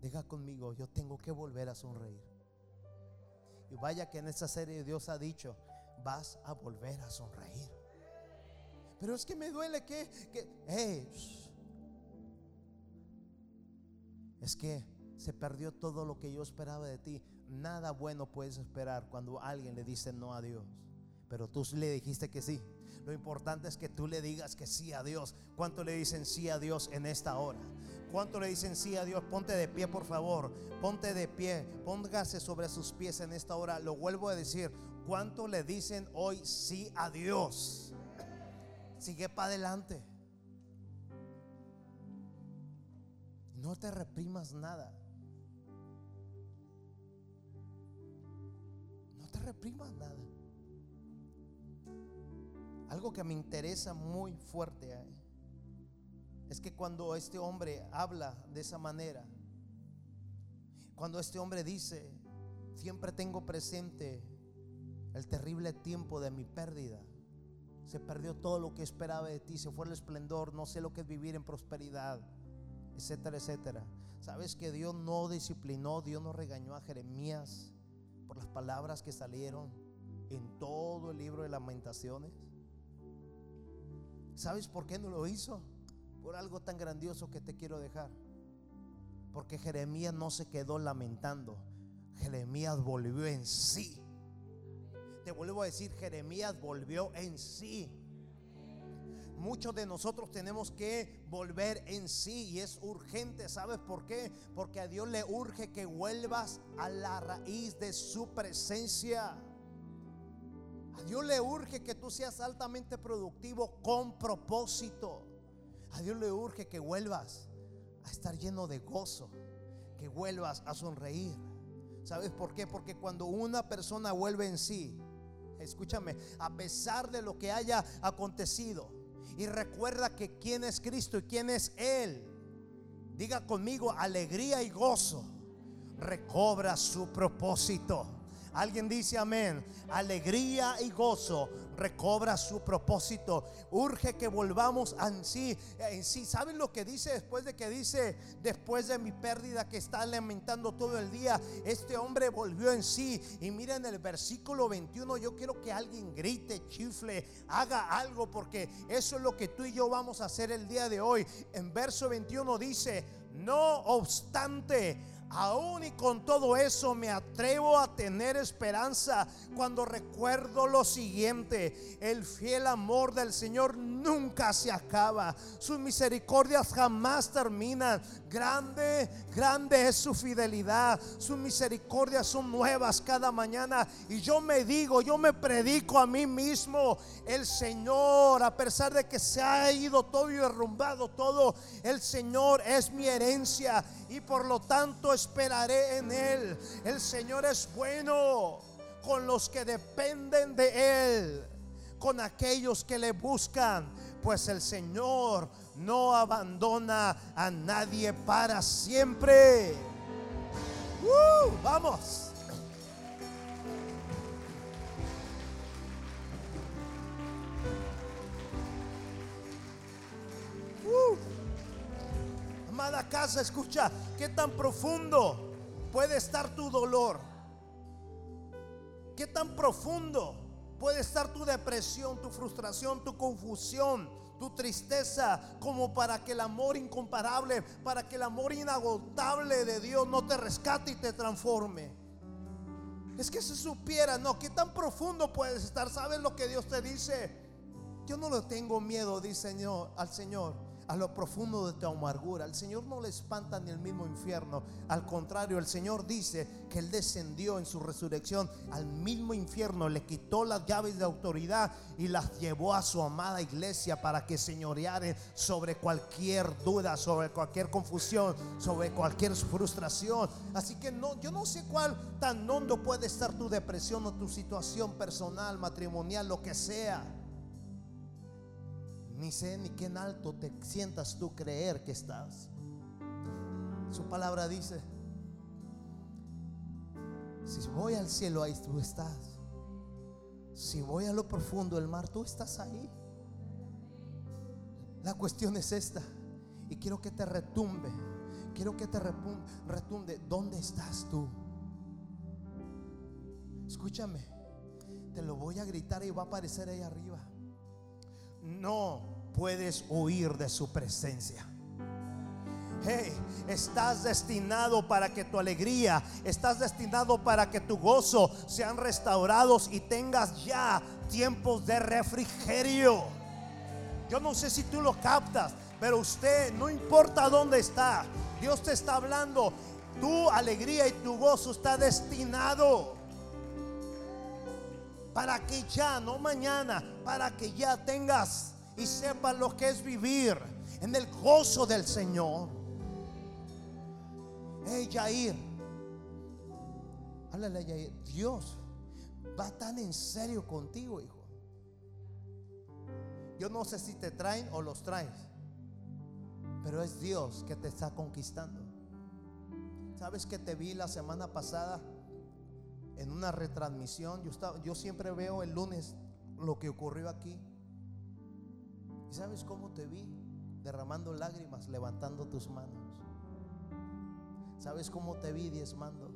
Diga conmigo, yo tengo que volver a sonreír. Y vaya que en esta serie Dios ha dicho, vas a volver a sonreír. Pero es que me duele que, que es que se perdió todo lo que yo esperaba de ti nada bueno puedes esperar cuando alguien le dice no a Dios. Pero tú le dijiste que sí. Lo importante es que tú le digas que sí a Dios. ¿Cuánto le dicen sí a Dios en esta hora? ¿Cuánto le dicen sí a Dios? Ponte de pie, por favor. Ponte de pie. Póngase sobre sus pies en esta hora. Lo vuelvo a decir. ¿Cuánto le dicen hoy sí a Dios? Sigue para adelante. No te reprimas nada. Reprimas nada. Algo que me interesa muy fuerte ¿eh? es que cuando este hombre habla de esa manera, cuando este hombre dice, siempre tengo presente el terrible tiempo de mi pérdida, se perdió todo lo que esperaba de ti, se fue el esplendor, no sé lo que es vivir en prosperidad, etcétera, etcétera. ¿Sabes que Dios no disciplinó, Dios no regañó a Jeremías? Por las palabras que salieron en todo el libro de lamentaciones. ¿Sabes por qué no lo hizo? Por algo tan grandioso que te quiero dejar. Porque Jeremías no se quedó lamentando. Jeremías volvió en sí. Te vuelvo a decir, Jeremías volvió en sí muchos de nosotros tenemos que volver en sí y es urgente. ¿Sabes por qué? Porque a Dios le urge que vuelvas a la raíz de su presencia. A Dios le urge que tú seas altamente productivo con propósito. A Dios le urge que vuelvas a estar lleno de gozo, que vuelvas a sonreír. ¿Sabes por qué? Porque cuando una persona vuelve en sí, escúchame, a pesar de lo que haya acontecido, y recuerda que quién es Cristo y quién es Él. Diga conmigo, alegría y gozo. Recobra su propósito. Alguien dice amén. Alegría y gozo recobra su propósito. Urge que volvamos en sí. En sí. ¿Saben lo que dice después de que dice, después de mi pérdida que está lamentando todo el día? Este hombre volvió en sí. Y miren el versículo 21. Yo quiero que alguien grite, chifle, haga algo, porque eso es lo que tú y yo vamos a hacer el día de hoy. En verso 21 dice, no obstante Aún y con todo eso me atrevo a tener esperanza cuando recuerdo lo siguiente. El fiel amor del Señor nunca se acaba. Sus misericordias jamás terminan. Grande, grande es su fidelidad. Sus misericordias son nuevas cada mañana. Y yo me digo, yo me predico a mí mismo. El Señor, a pesar de que se ha ido todo y derrumbado todo, el Señor es mi herencia. Y por lo tanto esperaré en Él. El Señor es bueno con los que dependen de Él, con aquellos que le buscan, pues el Señor no abandona a nadie para siempre. ¡Uh! vamos. ¡Uh! Amada casa, escucha, qué tan profundo puede estar tu dolor. ¿Qué tan profundo puede estar tu depresión, tu frustración, tu confusión, tu tristeza, como para que el amor incomparable, para que el amor inagotable de Dios no te rescate y te transforme? Es que se supiera, no, qué tan profundo puedes estar. ¿Sabes lo que Dios te dice? Yo no le tengo miedo, dice Señor, al Señor a lo profundo de tu amargura. El Señor no le espanta ni el mismo infierno. Al contrario, el Señor dice que Él descendió en su resurrección al mismo infierno, le quitó las llaves de autoridad y las llevó a su amada iglesia para que señoreare sobre cualquier duda, sobre cualquier confusión, sobre cualquier frustración. Así que no, yo no sé cuál tan hondo puede estar tu depresión o tu situación personal, matrimonial, lo que sea ni sé ni qué en alto te sientas tú creer que estás. Su palabra dice, si voy al cielo, ahí tú estás. Si voy a lo profundo del mar, tú estás ahí. La cuestión es esta. Y quiero que te retumbe. Quiero que te retumbe. ¿Dónde estás tú? Escúchame. Te lo voy a gritar y va a aparecer ahí arriba no puedes huir de su presencia. Hey, estás destinado para que tu alegría, estás destinado para que tu gozo sean restaurados y tengas ya tiempos de refrigerio. Yo no sé si tú lo captas, pero usted, no importa dónde está, Dios te está hablando. Tu alegría y tu gozo está destinado para que ya, no mañana, para que ya tengas y sepas lo que es vivir en el gozo del Señor. Hey, Jair, háblale Dios va tan en serio contigo, hijo. Yo no sé si te traen o los traes, pero es Dios que te está conquistando. ¿Sabes que te vi la semana pasada? En una retransmisión. Yo, estaba, yo siempre veo el lunes lo que ocurrió aquí. ¿Y sabes cómo te vi? Derramando lágrimas, levantando tus manos. ¿Sabes cómo te vi diezmando?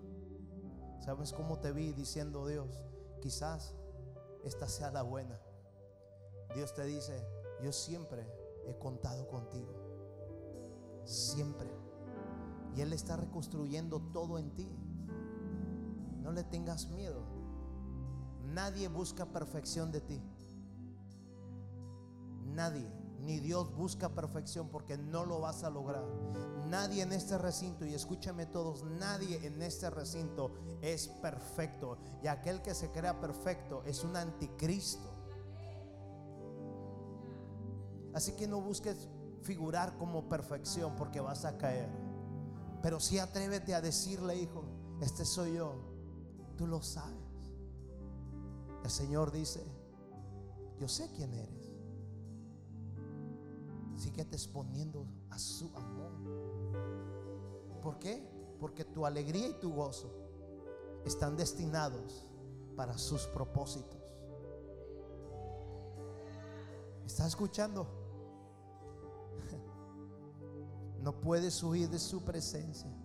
¿Sabes cómo te vi diciendo Dios? Quizás esta sea la buena. Dios te dice, yo siempre he contado contigo. Siempre. Y Él está reconstruyendo todo en ti. No le tengas miedo. Nadie busca perfección de ti. Nadie, ni Dios busca perfección porque no lo vas a lograr. Nadie en este recinto, y escúchame todos, nadie en este recinto es perfecto. Y aquel que se crea perfecto es un anticristo. Así que no busques figurar como perfección porque vas a caer. Pero sí atrévete a decirle, hijo, este soy yo Tú lo sabes. El Señor dice, yo sé quién eres. Síguete exponiendo a su amor. ¿Por qué? Porque tu alegría y tu gozo están destinados para sus propósitos. ¿Estás escuchando? No puedes huir de su presencia.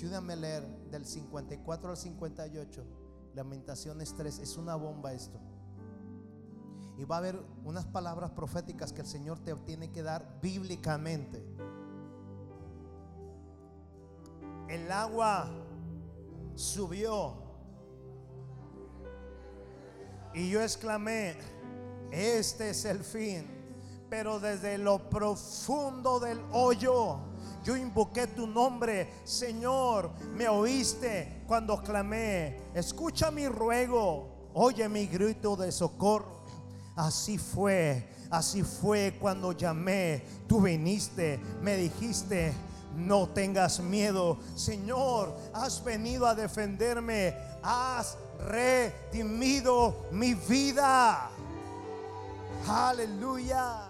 Ayúdame a leer del 54 al 58. Lamentaciones 3. Es una bomba esto. Y va a haber unas palabras proféticas que el Señor te tiene que dar bíblicamente. El agua subió. Y yo exclamé, este es el fin. Pero desde lo profundo del hoyo, yo invoqué tu nombre, Señor, me oíste cuando clamé. Escucha mi ruego, oye mi grito de socorro. Así fue, así fue cuando llamé. Tú viniste, me dijiste, no tengas miedo. Señor, has venido a defenderme. Has redimido mi vida. Aleluya.